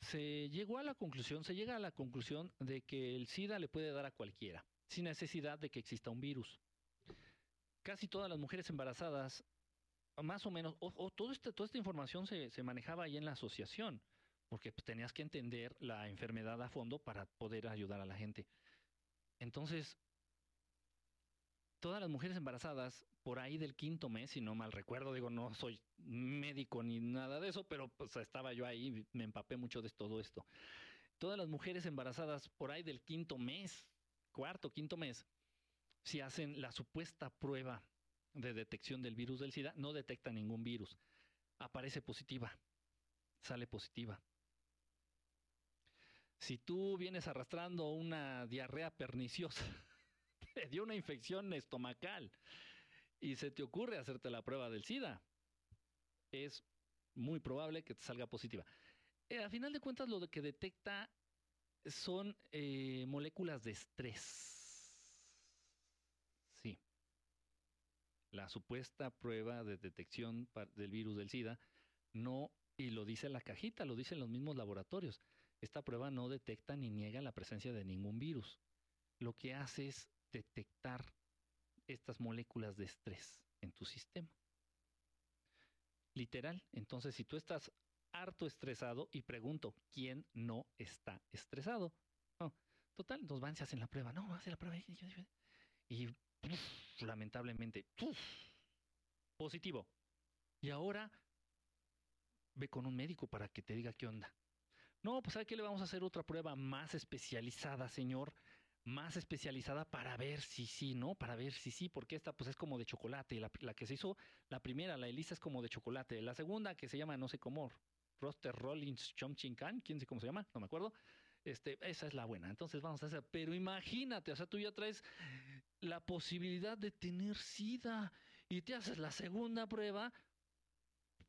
Se llegó a la conclusión, se llega a la conclusión de que el SIDA le puede dar a cualquiera, sin necesidad de que exista un virus. Casi todas las mujeres embarazadas, más o menos, o, todo este, toda esta información se, se manejaba ahí en la asociación, porque pues, tenías que entender la enfermedad a fondo para poder ayudar a la gente. Entonces, todas las mujeres embarazadas por ahí del quinto mes, si no mal recuerdo, digo, no soy médico ni nada de eso, pero pues estaba yo ahí, me empapé mucho de todo esto. Todas las mujeres embarazadas por ahí del quinto mes, cuarto, quinto mes, si hacen la supuesta prueba de detección del virus del SIDA, no detecta ningún virus. Aparece positiva, sale positiva. Si tú vienes arrastrando una diarrea perniciosa, te dio una infección estomacal y se te ocurre hacerte la prueba del SIDA, es muy probable que te salga positiva. Eh, a final de cuentas, lo que detecta son eh, moléculas de estrés. Sí. La supuesta prueba de detección del virus del SIDA no, y lo dice la cajita, lo dicen los mismos laboratorios. Esta prueba no detecta ni niega la presencia de ningún virus. Lo que hace es detectar estas moléculas de estrés en tu sistema. Literal. Entonces, si tú estás harto estresado, y pregunto, ¿quién no está estresado? Total, nos van, se hacen la prueba. No, hace la prueba. Y lamentablemente, puf, positivo. Y ahora, ve con un médico para que te diga qué onda. No, pues ¿sabe qué? Le vamos a hacer otra prueba más especializada, señor. Más especializada para ver si sí, ¿no? Para ver si sí, porque esta pues es como de chocolate. La, la que se hizo, la primera, la Elisa es como de chocolate. La segunda, que se llama no sé cómo, Roster Rollins Chomchinkan, quién sé cómo se llama, no me acuerdo. Este, esa es la buena. Entonces vamos a hacer. Pero imagínate, o sea, tú ya traes la posibilidad de tener SIDA y te haces la segunda prueba,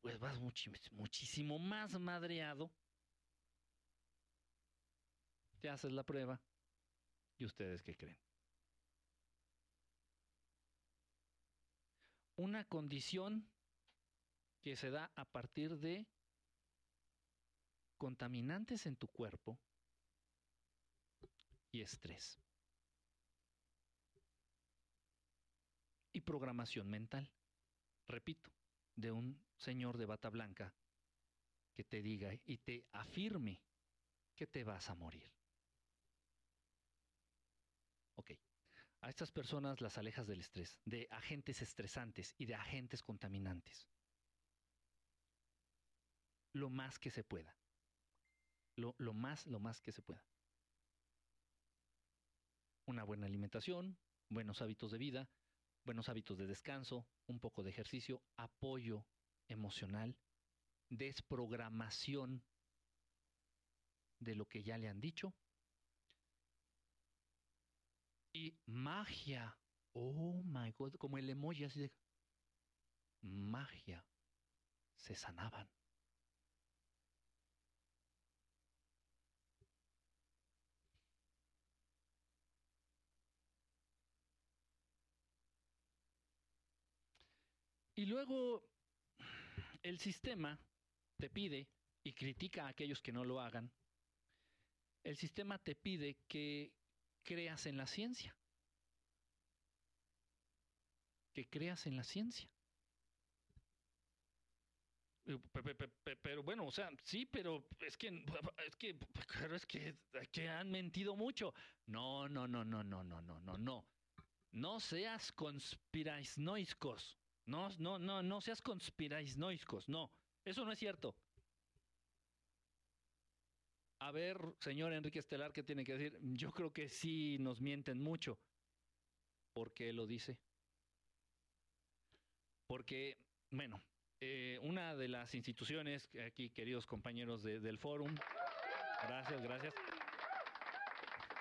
pues vas muchísimo más madreado. Te haces la prueba y ustedes qué creen. Una condición que se da a partir de contaminantes en tu cuerpo y estrés. Y programación mental. Repito, de un señor de bata blanca que te diga y te afirme que te vas a morir. Ok. A estas personas las alejas del estrés, de agentes estresantes y de agentes contaminantes. Lo más que se pueda lo, más, lo más que se pueda. Una buena alimentación, buenos hábitos de vida, buenos hábitos de descanso, un poco de ejercicio, apoyo emocional, desprogramación de lo que ya le han dicho y magia. Oh my god, como el emoji así de magia. Se sanaban. Y luego el sistema te pide y critica a aquellos que no lo hagan. El sistema te pide que creas en la ciencia. Que creas en la ciencia. Pero bueno, o sea, sí, pero es que es que pero es que, que han mentido mucho. No, no, no, no, no, no, no, no, no. No seas conspiranoicos. No, no, no, no seas conspiranoicos, no, eso no es cierto. A ver, señor Enrique Estelar, ¿qué tiene que decir? Yo creo que sí nos mienten mucho. ¿Por qué lo dice? Porque, bueno, eh, una de las instituciones, aquí queridos compañeros del fórum, gracias, gracias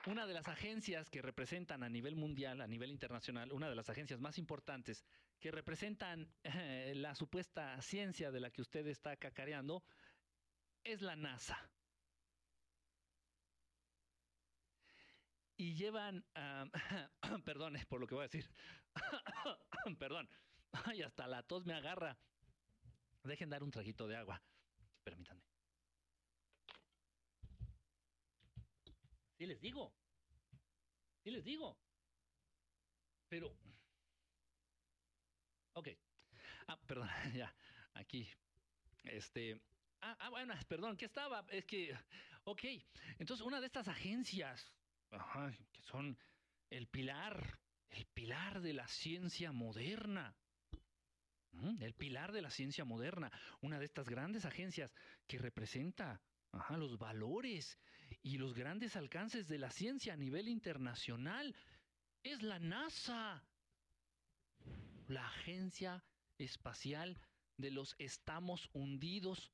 una de las agencias que representan a nivel mundial, a nivel internacional, una de las agencias más importantes que representan eh, la supuesta ciencia de la que usted está cacareando, es la NASA. Y llevan, perdón por lo que voy a decir, perdón, ay, hasta la tos me agarra. Dejen dar un traguito de agua, permítanme. Sí les digo. Sí les digo. Pero... Ok. Ah, perdón, ya. Aquí. Este... Ah, ah, bueno, perdón, ¿qué estaba? Es que... Ok. Entonces, una de estas agencias, que son el pilar, el pilar de la ciencia moderna. El pilar de la ciencia moderna, una de estas grandes agencias que representa Ajá, los valores y los grandes alcances de la ciencia a nivel internacional. Es la NASA, la Agencia Espacial de los Estamos Hundidos.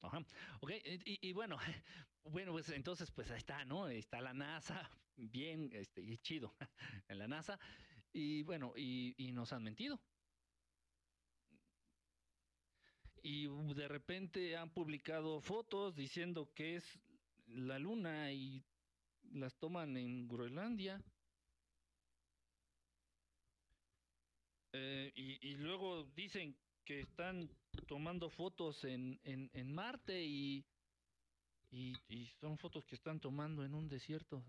Ajá. Ok, y, bueno, bueno, pues entonces, pues ahí está, ¿no? Está la NASA, bien, este, y chido, en la NASA. Y bueno, y nos han mentido. y de repente han publicado fotos diciendo que es la luna y las toman en Groenlandia. Eh, y, luego dicen que están tomando fotos en, en, Marte y, y, son fotos que están tomando en un desierto.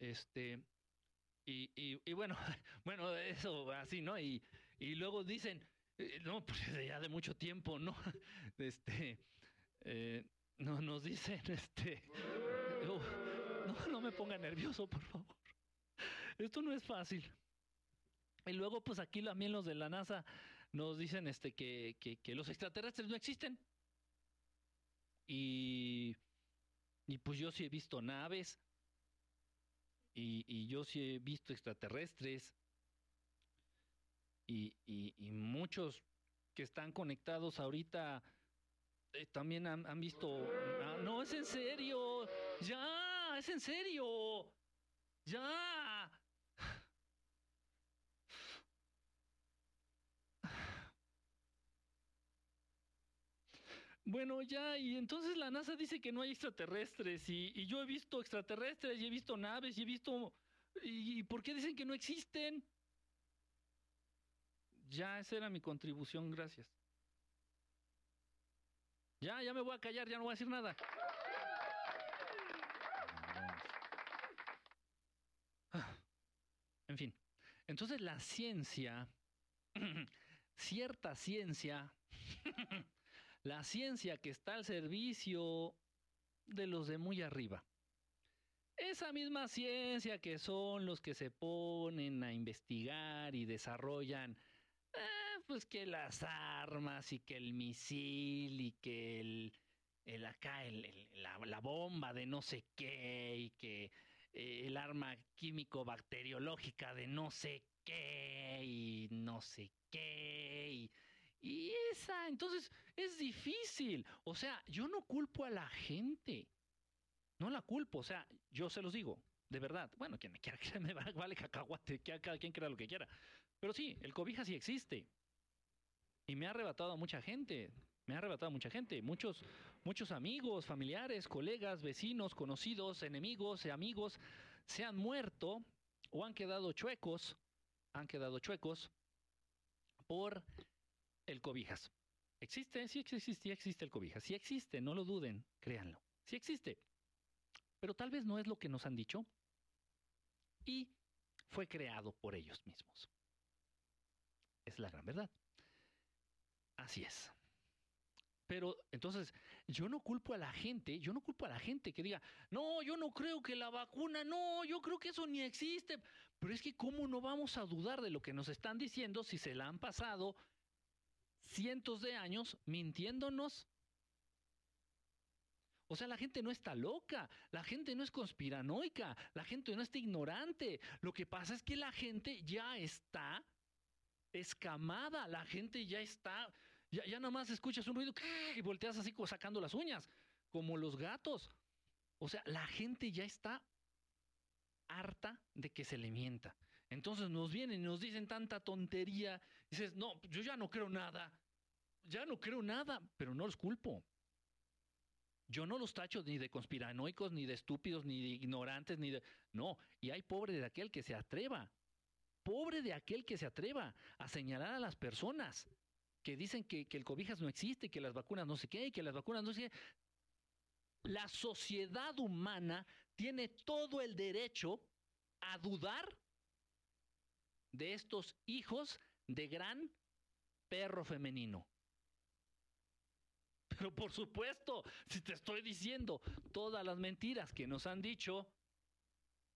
Este, y, y, bueno, bueno, eso así, ¿no? Y, y luego dicen, eh, no, pues ya de mucho tiempo, ¿no? Este, eh, no, nos dicen, este, no, no me ponga nervioso, por favor. Esto no es fácil. Y luego, pues aquí también los de la NASA nos dicen este, que, que, los extraterrestres no existen. Y, y pues yo sí he visto naves. Y, y yo sí he visto extraterrestres. Y, y, y muchos que están conectados ahorita eh, también han, han visto... ah, no, es en serio. Ya, es en serio. Ya. Bueno, ya, y entonces la NASA dice que no hay extraterrestres, y, y yo he visto extraterrestres, y he visto naves, y he visto... ¿Y, por qué dicen que no existen? Ya, esa era mi contribución, gracias. Ya, ya me voy a callar, ya no voy a decir nada. En fin, entonces la ciencia, cierta ciencia, la ciencia que está al servicio de los de muy arriba. Esa misma ciencia que son los que se ponen a investigar y desarrollan, eh, pues que las armas y que el misil y que el, el acá, el- la, bomba de no sé qué y que eh, el arma químico-bacteriológica de no sé qué y no sé qué y esa, entonces es difícil. O sea, yo no culpo a la gente. No la culpo, o sea, yo se los digo, de verdad. Bueno, quien me quiera creer me va- vale cacahuate, que cada quien crea lo que quiera. Pero sí, el cobija sí existe. Y me ha arrebatado a mucha gente. Me ha arrebatado a mucha gente. Muchos, muchos amigos, familiares, colegas, vecinos, conocidos, enemigos, amigos, se han muerto o han quedado chuecos, han quedado chuecos por el cobijas. ¿Existe? Sí existe, sí existe el cobijas. Sí existe, no lo duden, créanlo. Sí existe. Pero tal vez no es lo que nos han dicho. Y fue creado por ellos mismos. Es la gran verdad. Así es. Pero entonces, yo no culpo a la gente, yo no culpo a la gente que diga, no, yo no creo que la vacuna, no, yo creo que eso ni existe. Pero es que, ¿cómo no vamos a dudar de lo que nos están diciendo si se la han pasado cientos de años mintiéndonos? O sea, la gente no está loca, la gente no es conspiranoica, la gente no está ignorante. Lo que pasa es que la gente ya está escamada, la gente ya está, ya, ya nada más escuchas un ruido y volteas así sacando las uñas, como los gatos. O sea, la gente ya está harta de que se le mienta. Entonces nos vienen y nos dicen tanta tontería. Dices, no, yo ya no creo nada. Ya no creo nada, pero no los culpo. Yo no los tacho ni de conspiranoicos, ni de estúpidos, ni de ignorantes, ni de... No, y hay pobre de aquel que se atreva. Pobre de aquel que se atreva a señalar a las personas que dicen que, que el cobijas no existe, que las vacunas no sé qué, que las vacunas no sé qué. La sociedad humana tiene todo el derecho a dudar de estos hijos de gran perro femenino. Pero por supuesto, si te estoy diciendo todas las mentiras que nos han dicho,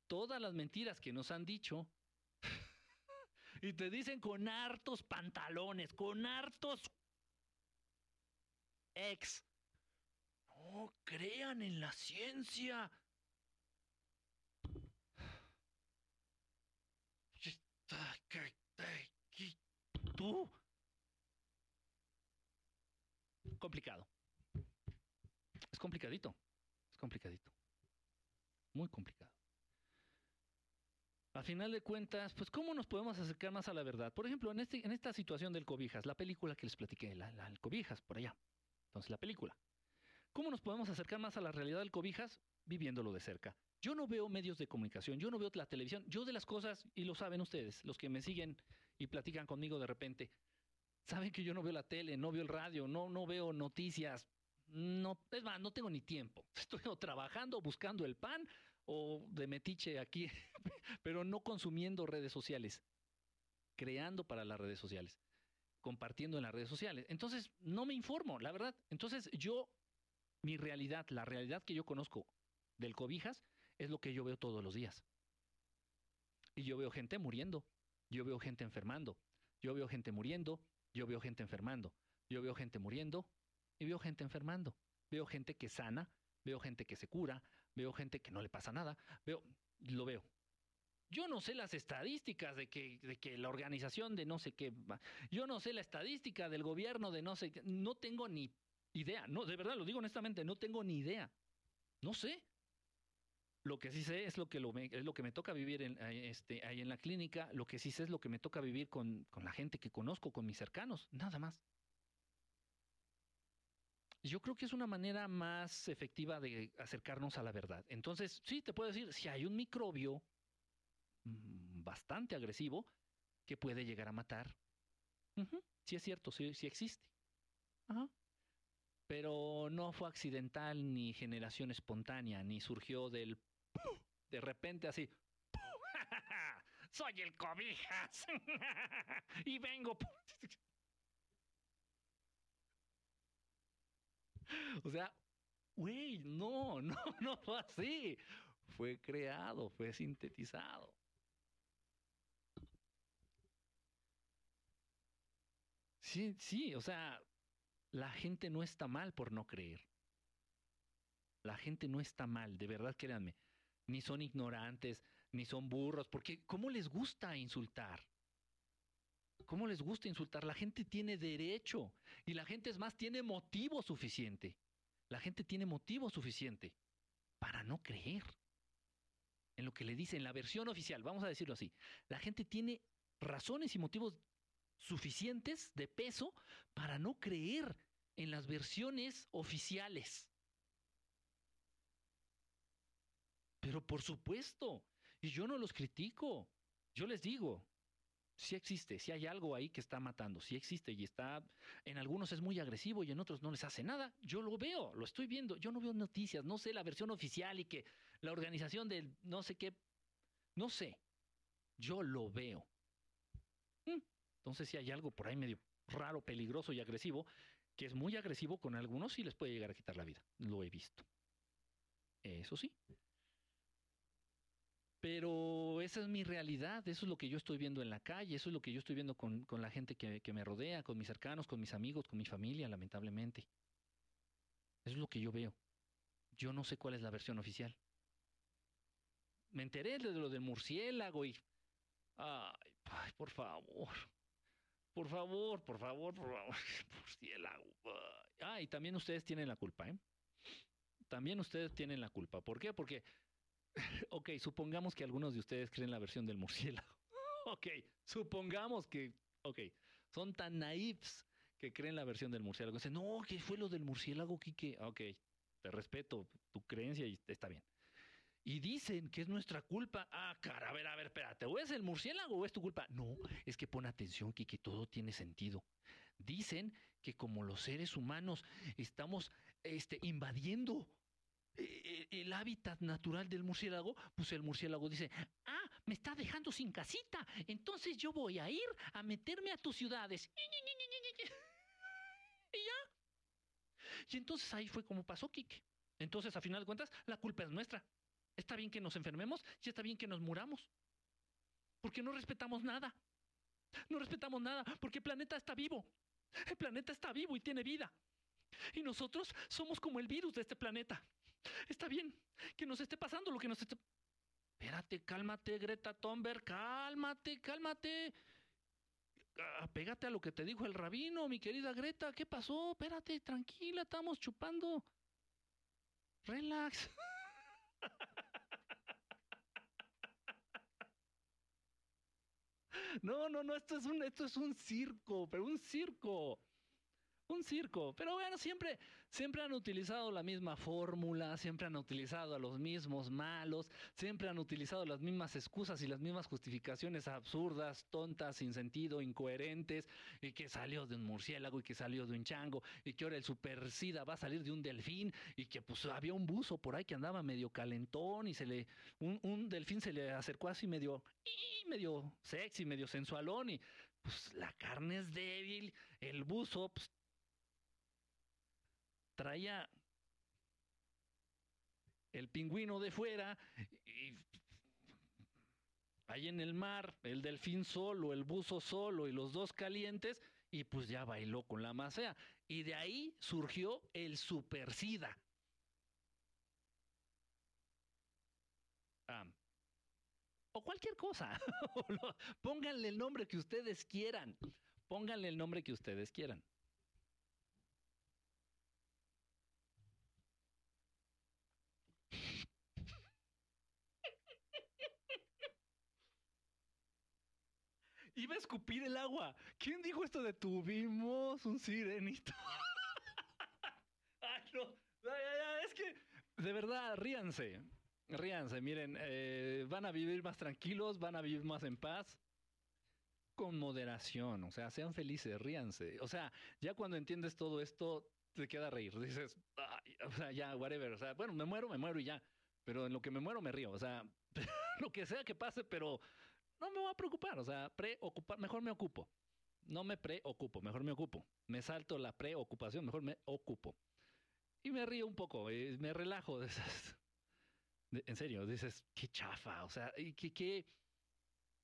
todas las mentiras que nos han dicho, y te dicen con hartos pantalones, con hartos ex, no crean en la ciencia. Tú. Complicado. Es complicadito. Es complicadito. Muy complicado. A final de cuentas, pues, ¿cómo nos podemos acercar más a la verdad? Por ejemplo, en, este, en esta situación del Cobijas, la película que les platiqué, la, la- el Cobijas, por allá. Entonces, la película. ¿Cómo nos podemos acercar más a la realidad del Cobijas? Viviéndolo de cerca. Yo no veo medios de comunicación, yo no veo la televisión, yo de las cosas, y lo saben ustedes, los que me siguen y platican conmigo de repente, saben que yo no veo la tele, no veo el radio, no, no veo noticias, no, es más, no tengo ni tiempo. Estoy trabajando, buscando el pan o de metiche aquí, pero no consumiendo redes sociales, creando para las redes sociales, compartiendo en las redes sociales. Entonces, no me informo, la verdad. Entonces, yo, mi realidad, la realidad que yo conozco del cobijas, es lo que yo veo todos los días. Y yo veo gente muriendo, yo veo gente enfermando, yo veo gente muriendo, Yo veo gente enfermando, yo veo gente muriendo y veo gente enfermando. Veo gente que sana, veo gente que se cura, veo gente que no le pasa nada, veo, lo veo. Yo no sé las estadísticas de que, de que la organización de no sé qué, yo no sé la estadística del gobierno de no sé qué, no tengo ni idea, no, de verdad lo digo honestamente, no tengo ni idea, no sé. Lo que sí sé es lo que, lo me, es lo que me toca vivir en, este, ahí en la clínica, lo que sí sé es lo que me toca vivir con, con la gente que conozco, con mis cercanos, nada más. Yo creo que es una manera más efectiva de acercarnos a la verdad. Entonces, sí, te puedo decir, si hay un microbio mm, bastante agresivo que puede llegar a matar, sí es cierto, sí, sí existe. Pero no fue accidental ni generación espontánea, ni surgió del de repente así. Soy el cobijas y vengo. o sea, güey, no, no, no fue así. Fue creado, fue sintetizado. Sí, sí, o sea, la gente no está mal por no creer. La gente no está mal, de verdad créanme. Ni son ignorantes, ni son burros, porque ¿cómo les gusta insultar? ¿Cómo les gusta insultar? La gente tiene derecho y la gente es más, tiene motivo suficiente. La gente tiene motivo suficiente para no creer en lo que le dicen, la versión oficial, vamos a decirlo así. La gente tiene razones y motivos suficientes de peso para no creer en las versiones oficiales. Pero por supuesto, y yo no los critico, yo les digo, sí existe, si hay algo ahí que está matando, sí existe y está, en algunos es muy agresivo y en otros no les hace nada, yo lo veo, lo estoy viendo, yo no veo noticias, no sé la versión oficial y que la organización del no sé qué, no sé, yo lo veo. Mm, entonces si hay algo por ahí medio raro, peligroso y agresivo, que es muy agresivo con algunos y les puede llegar a quitar la vida. Lo he visto. Eso sí. Pero esa es mi realidad, eso es lo que yo estoy viendo en la calle, eso es lo que yo estoy viendo con, con la gente que, que, me rodea, con mis cercanos, con mis amigos, con mi familia, lamentablemente. Eso es lo que yo veo. Yo no sé cuál es la versión oficial. Me enteré de lo del murciélago y... Ay, ay por favor. Por favor, por favor, por favor. Murciélago. Ah, y también ustedes tienen la culpa, ¿eh? También ustedes tienen la culpa. ¿Por qué? Porque, ok, supongamos que algunos de ustedes creen la versión del murciélago. ok, supongamos que, ok, son tan naifs que creen la versión del murciélago. Dicen, no, ¿qué fue lo del murciélago, Quique? Ok, te respeto tu creencia y está bien y dicen que es nuestra culpa. Ah, cara, a ver, a ver, espérate, ¿o es el murciélago o es tu culpa? No, es que pon atención, que, que todo tiene sentido. Dicen que como los seres humanos estamos este, invadiendo el hábitat natural del murciélago, pues el murciélago dice, ah, me está dejando sin casita, entonces yo voy a ir a meterme a tus ciudades. Y ya. Y entonces ahí fue como pasó, Kike. Entonces, a final de cuentas, la culpa es nuestra. Está bien que nos enfermemos y está bien que nos muramos. Porque no respetamos nada. No respetamos nada porque el planeta está vivo. El planeta está vivo y tiene vida. Y nosotros somos como el virus de este planeta. Está bien que nos esté pasando lo que nos esté... Espérate, cálmate, Greta Thunberg, cálmate, cálmate. Apégate a lo que te dijo el rabino, mi querida Greta. ¿Qué pasó? Espérate, tranquila, estamos chupando. Relax. No, no, no, esto es un, esto es un circo, pero un circo un circo. Pero bueno, siempre, siempre han utilizado la misma fórmula, siempre han utilizado a los mismos malos, siempre han utilizado las mismas excusas y las mismas justificaciones absurdas, tontas, sin sentido, incoherentes, y que salió de un murciélago y que salió de un chango, y que ahora el super sida va a salir de un delfín, y que pues había un buzo por ahí que andaba medio calentón y se le, un, un delfín se le acercó así medio, medio sexy, medio sensualón, y pues la carne es débil, el buzo pues, traía el pingüino de fuera y ahí en el mar, el delfín solo, el buzo solo y los dos calientes, y pues ya bailó con la más fea. Y de ahí surgió el super SIDA. Ah, o cualquier cosa. Pónganle el nombre que ustedes quieran. Pónganle el nombre que ustedes quieran. Iba a escupir el agua. ¿Quién dijo esto de tuvimos un sirenito? Ay, no. es que, de verdad, ríanse. Ríanse, miren, eh, van a vivir más tranquilos, van a vivir más en paz, con moderación, o sea, sean felices, ríanse. O sea, ya cuando entiendes todo esto, te queda reír. Dices, o sea, ya, whatever. O sea, bueno, me muero, me muero y ya. Pero en lo que me muero me río. O sea, lo que sea que pase, pero no me voy a preocupar, o sea, preocupar, mejor me ocupo. No me preocupo, mejor me ocupo. Me salto la preocupación, mejor me ocupo. Y me río un poco, eh, me relajo de en serio, dices, qué chafa, o sea, qué, qué,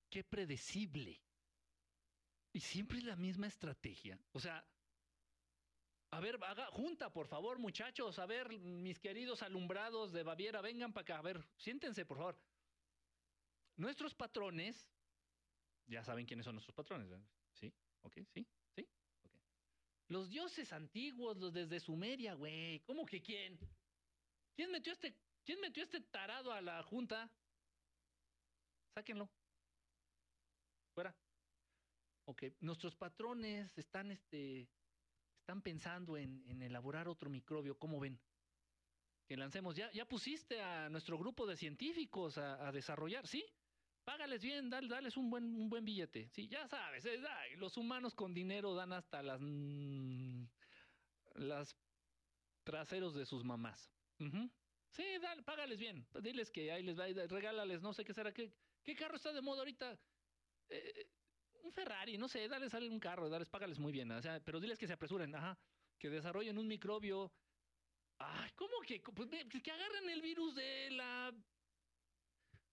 qué predecible. Y siempre la misma estrategia. O sea, a ver, haga, junta, por favor, muchachos. A ver, mis queridos alumbrados de Baviera, vengan para acá. A ver, siéntense, por favor. Nuestros patrones, ya saben quiénes son nuestros patrones, ¿sí? ¿Ok? ¿Sí? ¿Sí? Ok. Los dioses antiguos, los desde Sumeria, güey. ¿Cómo que quién? ¿Quién metió este, quién metió este tarado a la junta? Sáquenlo. Fuera. Ok, nuestros patrones están, este, están pensando en, elaborar otro microbio, ¿cómo ven? Que lancemos, ya, ya pusiste a nuestro grupo de científicos a desarrollar, ¿sí? Págales bien, dale, dales un buen, un buen billete. Sí, ya sabes, los humanos con dinero dan hasta las, mm, las traseros de sus mamás. Sí, dale, págales bien. Diles que ahí les va, regálales, no sé qué será, qué, qué carro está de moda ahorita. Eh, un Ferrari, no sé, dale sale un carro, dales, págales muy bien. O sea, pero diles que se apresuren, ajá, que desarrollen un microbio. Ay, ¿cómo que? Pues, que agarren el virus de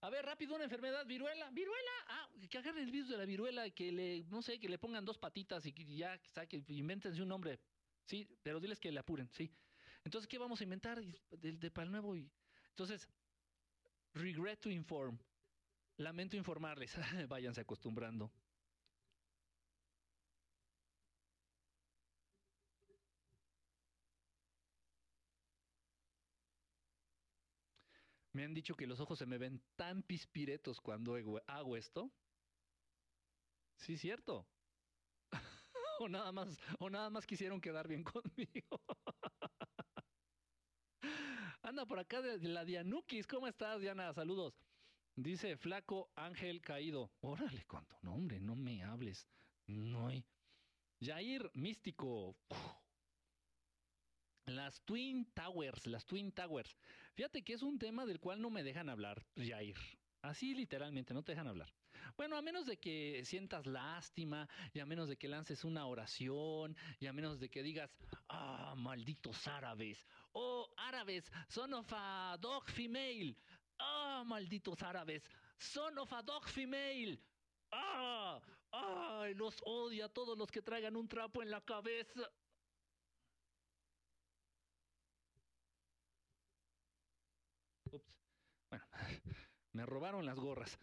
a ver, rápido, una enfermedad, viruela, viruela. Ah, que agarren el virus de la viruela, que le, no sé, que le pongan dos patitas y que ya saque, invéntense un nombre. Sí, pero diles que le apuren, sí. Entonces, ¿qué vamos a inventar de, de para el nuevo? Entonces, regret to inform. Lamento informarles. Váyanse acostumbrando. Me han dicho que los ojos se me ven tan pispiretos cuando hago esto. Sí, cierto. o nada más, o nada más quisieron quedar bien conmigo. Anda por acá de, la Dianukis. ¿Cómo estás, Diana? Saludos. Dice Flaco Ángel Caído. Órale, cuánto nombre, no me hables. No hay. Jair Místico. Las Twin Towers, las Twin Towers. Fíjate que es un tema del cual no me dejan hablar, Jair. Así literalmente, no te dejan hablar. Bueno, a menos de que sientas lástima, y a menos de que lances una oración, y a menos de que digas, ah, malditos árabes, oh, árabes, son of a dog female, ah, malditos árabes, son of a dog female, ah, ay, los odio a todos los que traigan un trapo en la cabeza. Ups. Bueno, me robaron las gorras.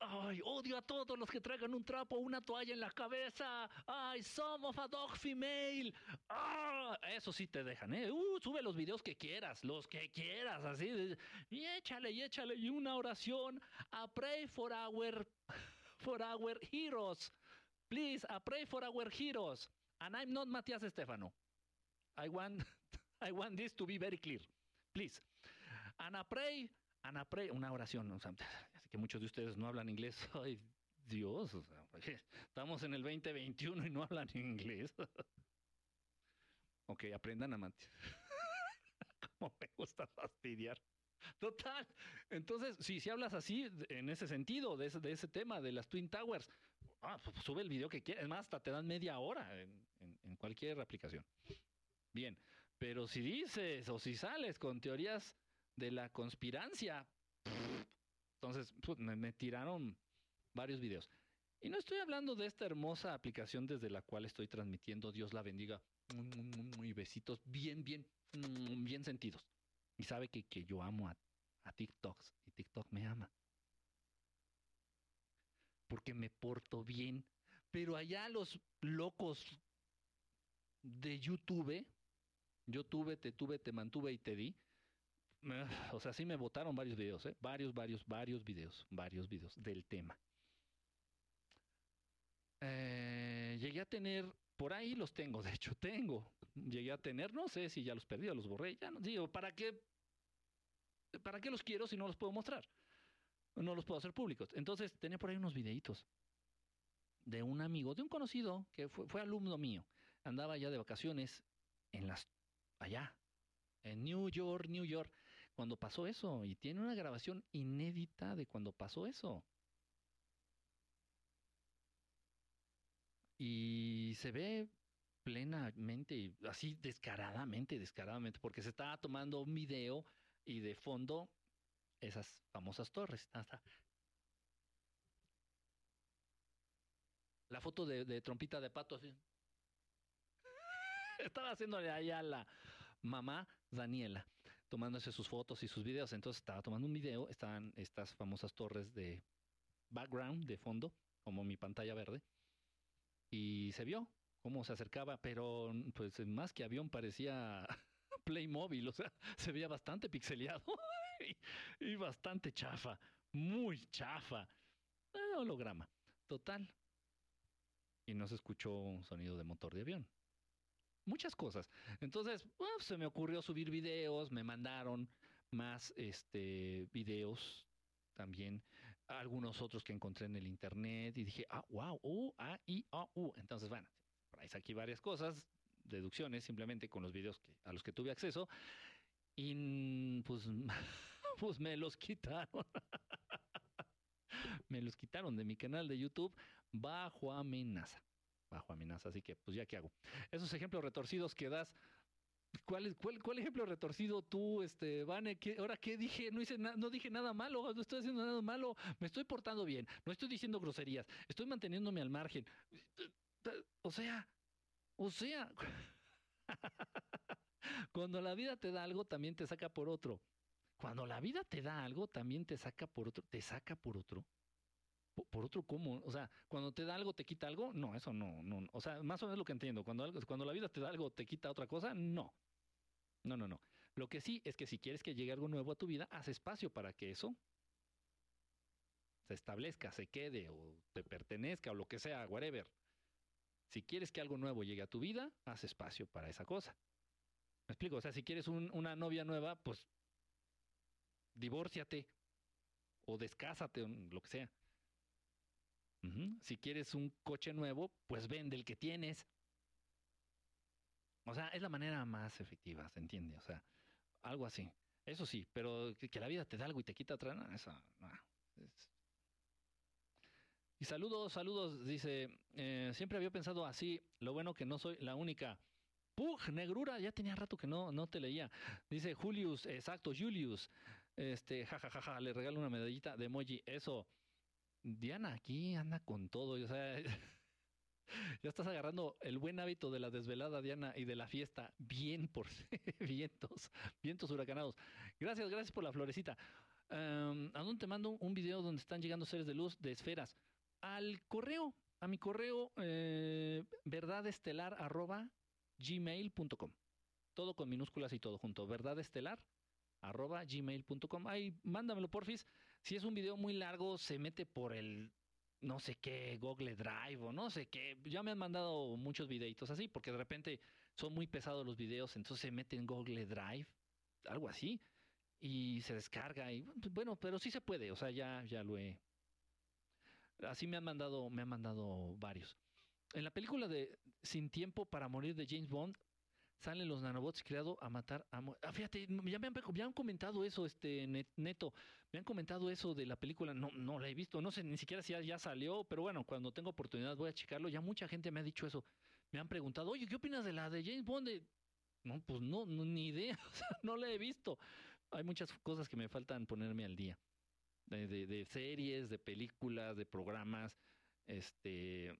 Ay, odio a todos los que traigan un trapo o una toalla en la cabeza. Ay, somos a dog female. Ah, eso sí te dejan, ¿eh? Uh, sube los videos que quieras, los que quieras, así. Y échale, y échale. Y una oración. A pray for our, for our heroes. Please, a pray for our heroes. And I'm not Matías Estefano. I want, I want this to be very clear. Please. Ana Pray, Ana Pray, una oración. Sea, que muchos de ustedes no hablan inglés. Ay, Dios, estamos en el 2021 y no hablan inglés. ok, aprendan a mantener. Como me gusta fastidiar. Total. Entonces, si, si hablas así, en ese sentido, de ese, de ese tema, de las Twin Towers, ah, pues, sube el video que quieras. Es más, hasta te dan media hora en, en cualquier aplicación. Bien, pero si dices o si sales con teorías de la conspirancia. Entonces, me, tiraron varios videos. Y no estoy hablando de esta hermosa aplicación desde la cual estoy transmitiendo, Dios la bendiga, y besitos bien, bien, bien sentidos. Y sabe que, que yo amo a, a TikToks y TikTok me ama. Porque me porto bien. Pero allá los locos de YouTube, yo tuve, te tuve, te mantuve y te di. O sea, sí me votaron varios videos, ¿eh? varios, varios, varios videos, varios videos del tema. Eh, llegué a tener, por ahí los tengo, de hecho tengo. Llegué a tener, no sé si ya los perdí o los borré, ya no digo, ¿para qué? ¿Para qué los quiero si no los puedo mostrar? No los puedo hacer públicos. Entonces tenía por ahí unos videitos de un amigo, de un conocido que fue, fue alumno mío. Andaba ya de vacaciones en las allá, en New York, New York, cuando pasó eso. Y tiene una grabación inédita de cuando pasó eso. Y se ve plenamente, así descaradamente, descaradamente, porque se estaba tomando un video y de fondo esas famosas torres. La foto de, de trompita de pato así. Estaba haciéndole allá a la mamá Daniela, tomándose sus fotos y sus videos. Entonces estaba tomando un video, estaban estas famosas torres de background, de fondo, como mi pantalla verde. Y se vio cómo se acercaba, pero pues más que avión parecía Playmobil, o sea, se veía bastante pixeleado y, bastante chafa, muy chafa. Eh, holograma, total. Y no se escuchó un sonido de motor de avión muchas cosas. Entonces, se me ocurrió subir videos, me mandaron más este, videos también, algunos otros que encontré en el internet y dije, ah, wow, U, A, I, U. Entonces, bueno, ahí aquí varias cosas, deducciones simplemente con los videos que, a los que tuve acceso y pues, pues me los quitaron. me los quitaron de mi canal de YouTube bajo amenaza bajo amenaza. Así que, pues ya qué hago. Esos ejemplos retorcidos que das. ¿Cuál, cuál, cuál ejemplo retorcido tú, este, Vane? ¿Qué, ahora qué dije? No hice no dije nada malo, no estoy haciendo nada malo, me estoy portando bien, no estoy diciendo groserías, estoy manteniéndome al margen. O sea, o sea, cuando la vida te da algo, también te saca por otro. Cuando la vida te da algo, también te saca por otro, te saca por otro por otro cómo, o sea, cuando te da algo te quita algo, no, eso no, no, o sea, más o menos lo que entiendo, cuando algo, cuando la vida te da algo te quita otra cosa, no. No, no, no. Lo que sí es que si quieres que llegue algo nuevo a tu vida, haz espacio para que eso se establezca, se quede o te pertenezca o lo que sea, whatever. Si quieres que algo nuevo llegue a tu vida, haz espacio para esa cosa. ¿Me explico? O sea, si quieres un, una novia nueva, pues divórciate o descásate o lo que sea. Si quieres un coche nuevo, pues vende el que tienes. O sea, es la manera más efectiva, ¿se entiende? O sea, algo así. Eso sí, pero que, la vida te da algo y te quita otra, no. Y saludos, saludos, dice, eh, siempre había pensado así, lo bueno que no soy la única. Pug, negrura, ya tenía rato que no, no te leía. Dice Julius, exacto, Julius. Este, jajajaja, ja, ja, le regalo una medallita de emoji. Eso. Diana aquí anda con todo, ya estás agarrando el buen hábito de la desvelada, Diana, y de la fiesta, bien por vientos, vientos huracanados. Gracias, gracias por la florecita. ¿A dónde te mando un video donde están llegando seres de luz de esferas? Al correo, a mi correo eh, verdadestelar arroba gmail.com. Todo con minúsculas y todo junto. Verdadestelar arroba gmail.com. Ahí, mándamelo, porfis. Si es un video muy largo, se mete por el no sé qué, Google Drive o no sé qué. Ya me han mandado muchos videitos así, porque de repente son muy pesados los videos, entonces se mete en Google Drive, algo así, y se descarga. Y bueno, pero sí se puede, o sea, ya, ya lo he. Así me han mandado, me han mandado varios. En la película de Sin Tiempo para Morir de James Bond, salen los nanobots creados a matar a... Ah, fíjate, ya me han, comentado eso, este Neto, me han comentado eso de la película, no, no la he visto, no sé ni siquiera si ya, salió, pero bueno, cuando tengo oportunidad voy a checarlo, ya mucha gente me ha dicho eso, me han preguntado, oye, ¿qué opinas de la de James Bond? No, pues no, ni idea, no la he visto. Hay muchas cosas que me faltan ponerme al día, de, de series, de películas, de programas, este,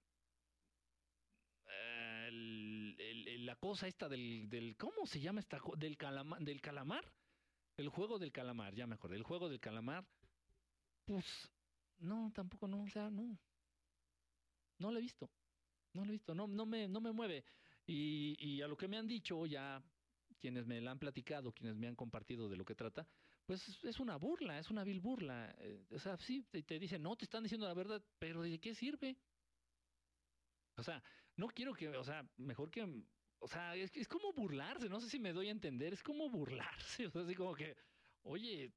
el- el- la cosa esta del, del, ¿cómo se llama esta? Del, del calamar. El juego del calamar, ya me acordé. El juego del calamar, pues, no, tampoco no, o sea, no. No lo he visto. No lo he visto, no, no, me, no me mueve. Y, y a lo que me han dicho ya quienes me la han platicado, quienes me han compartido de lo que trata, pues es una burla, es una vil burla. Eh, o sea, sí, te dicen, no, te están diciendo la verdad, pero ¿de qué sirve? O sea, no quiero que, o sea, mejor que, o sea, es, es como burlarse, no sé si me doy a entender, es como burlarse, o sea, así como que, oye,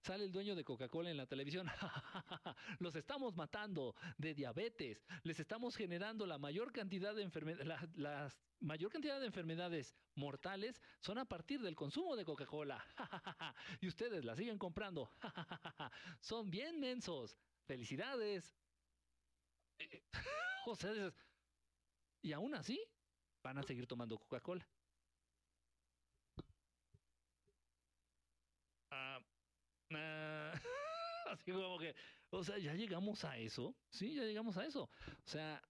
sale el dueño de Coca-Cola en la televisión, los estamos matando de diabetes, les estamos generando la mayor cantidad de enfermedades, la, mayor cantidad de enfermedades mortales son a partir del consumo de Coca-Cola, y ustedes la siguen comprando, son bien mensos, felicidades. O sea, y aún así van a seguir tomando Coca-Cola. Ah, ah, así como que, o sea, ya llegamos a eso, sí, ya llegamos a eso. O sea,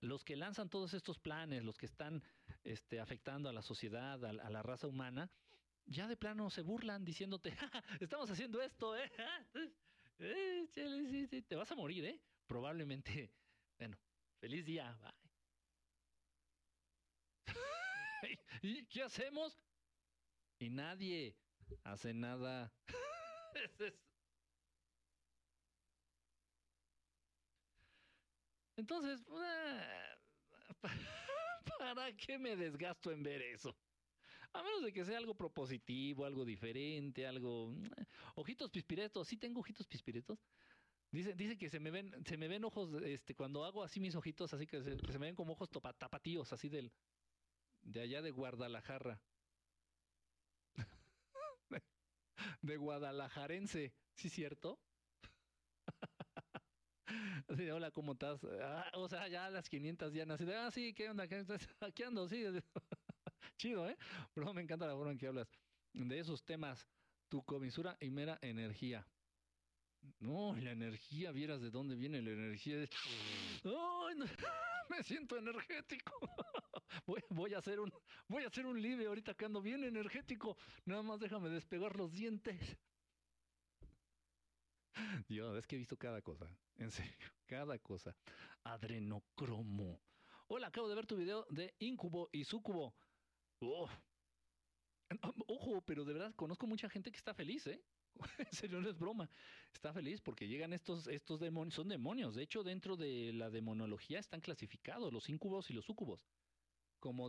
los que lanzan todos estos planes, los que están este, afectando a la sociedad, a, la- a la raza humana, ya de plano se burlan diciéndote, "Ja, ja, estamos haciendo esto, ¿eh? Eh, chale, sí, sí, te vas a morir, ¿eh? Probablemente, bueno, feliz día, bye. ¿Y qué hacemos? Y nadie hace nada. Entonces, ah, ¿para qué me desgasto en ver eso? A menos de que sea algo propositivo, algo diferente, algo... Ojitos pispiretos, sí tengo ojitos pispiretos. Dice, dice que se me ven, se me ven ojos, este, cuando hago así mis ojitos, así que se, me ven como ojos tapatíos, así del, de allá de Guadalajara. de Guadalajarense, ¿sí cierto? Hola, ¿cómo estás? Ah, o sea, ya a las 500 ya nací. Ah, sí, ¿qué onda? ¿Qué? Aquí ando, sí. Chido, ¿eh? Pero me encanta la forma en que hablas de esos temas. Tu comisura y mera energía. No, la energía, vieras de dónde viene la energía. ¡Ay, no! me siento energético. Voy, voy a hacer un, voy a hacer un live ahorita que ando bien energético. Nada más déjame despegar los dientes. Dios, es que he visto cada cosa. En serio, cada cosa. Adrenocromo. Hola, acabo de ver tu video de Incubo y Sucubo. Oh. Ojo, pero de verdad conozco mucha gente que está feliz, ¿eh? En no es broma. Está feliz porque llegan estos, estos demonios, son demonios. De hecho, dentro de la demonología están clasificados los incubos y los sucubos como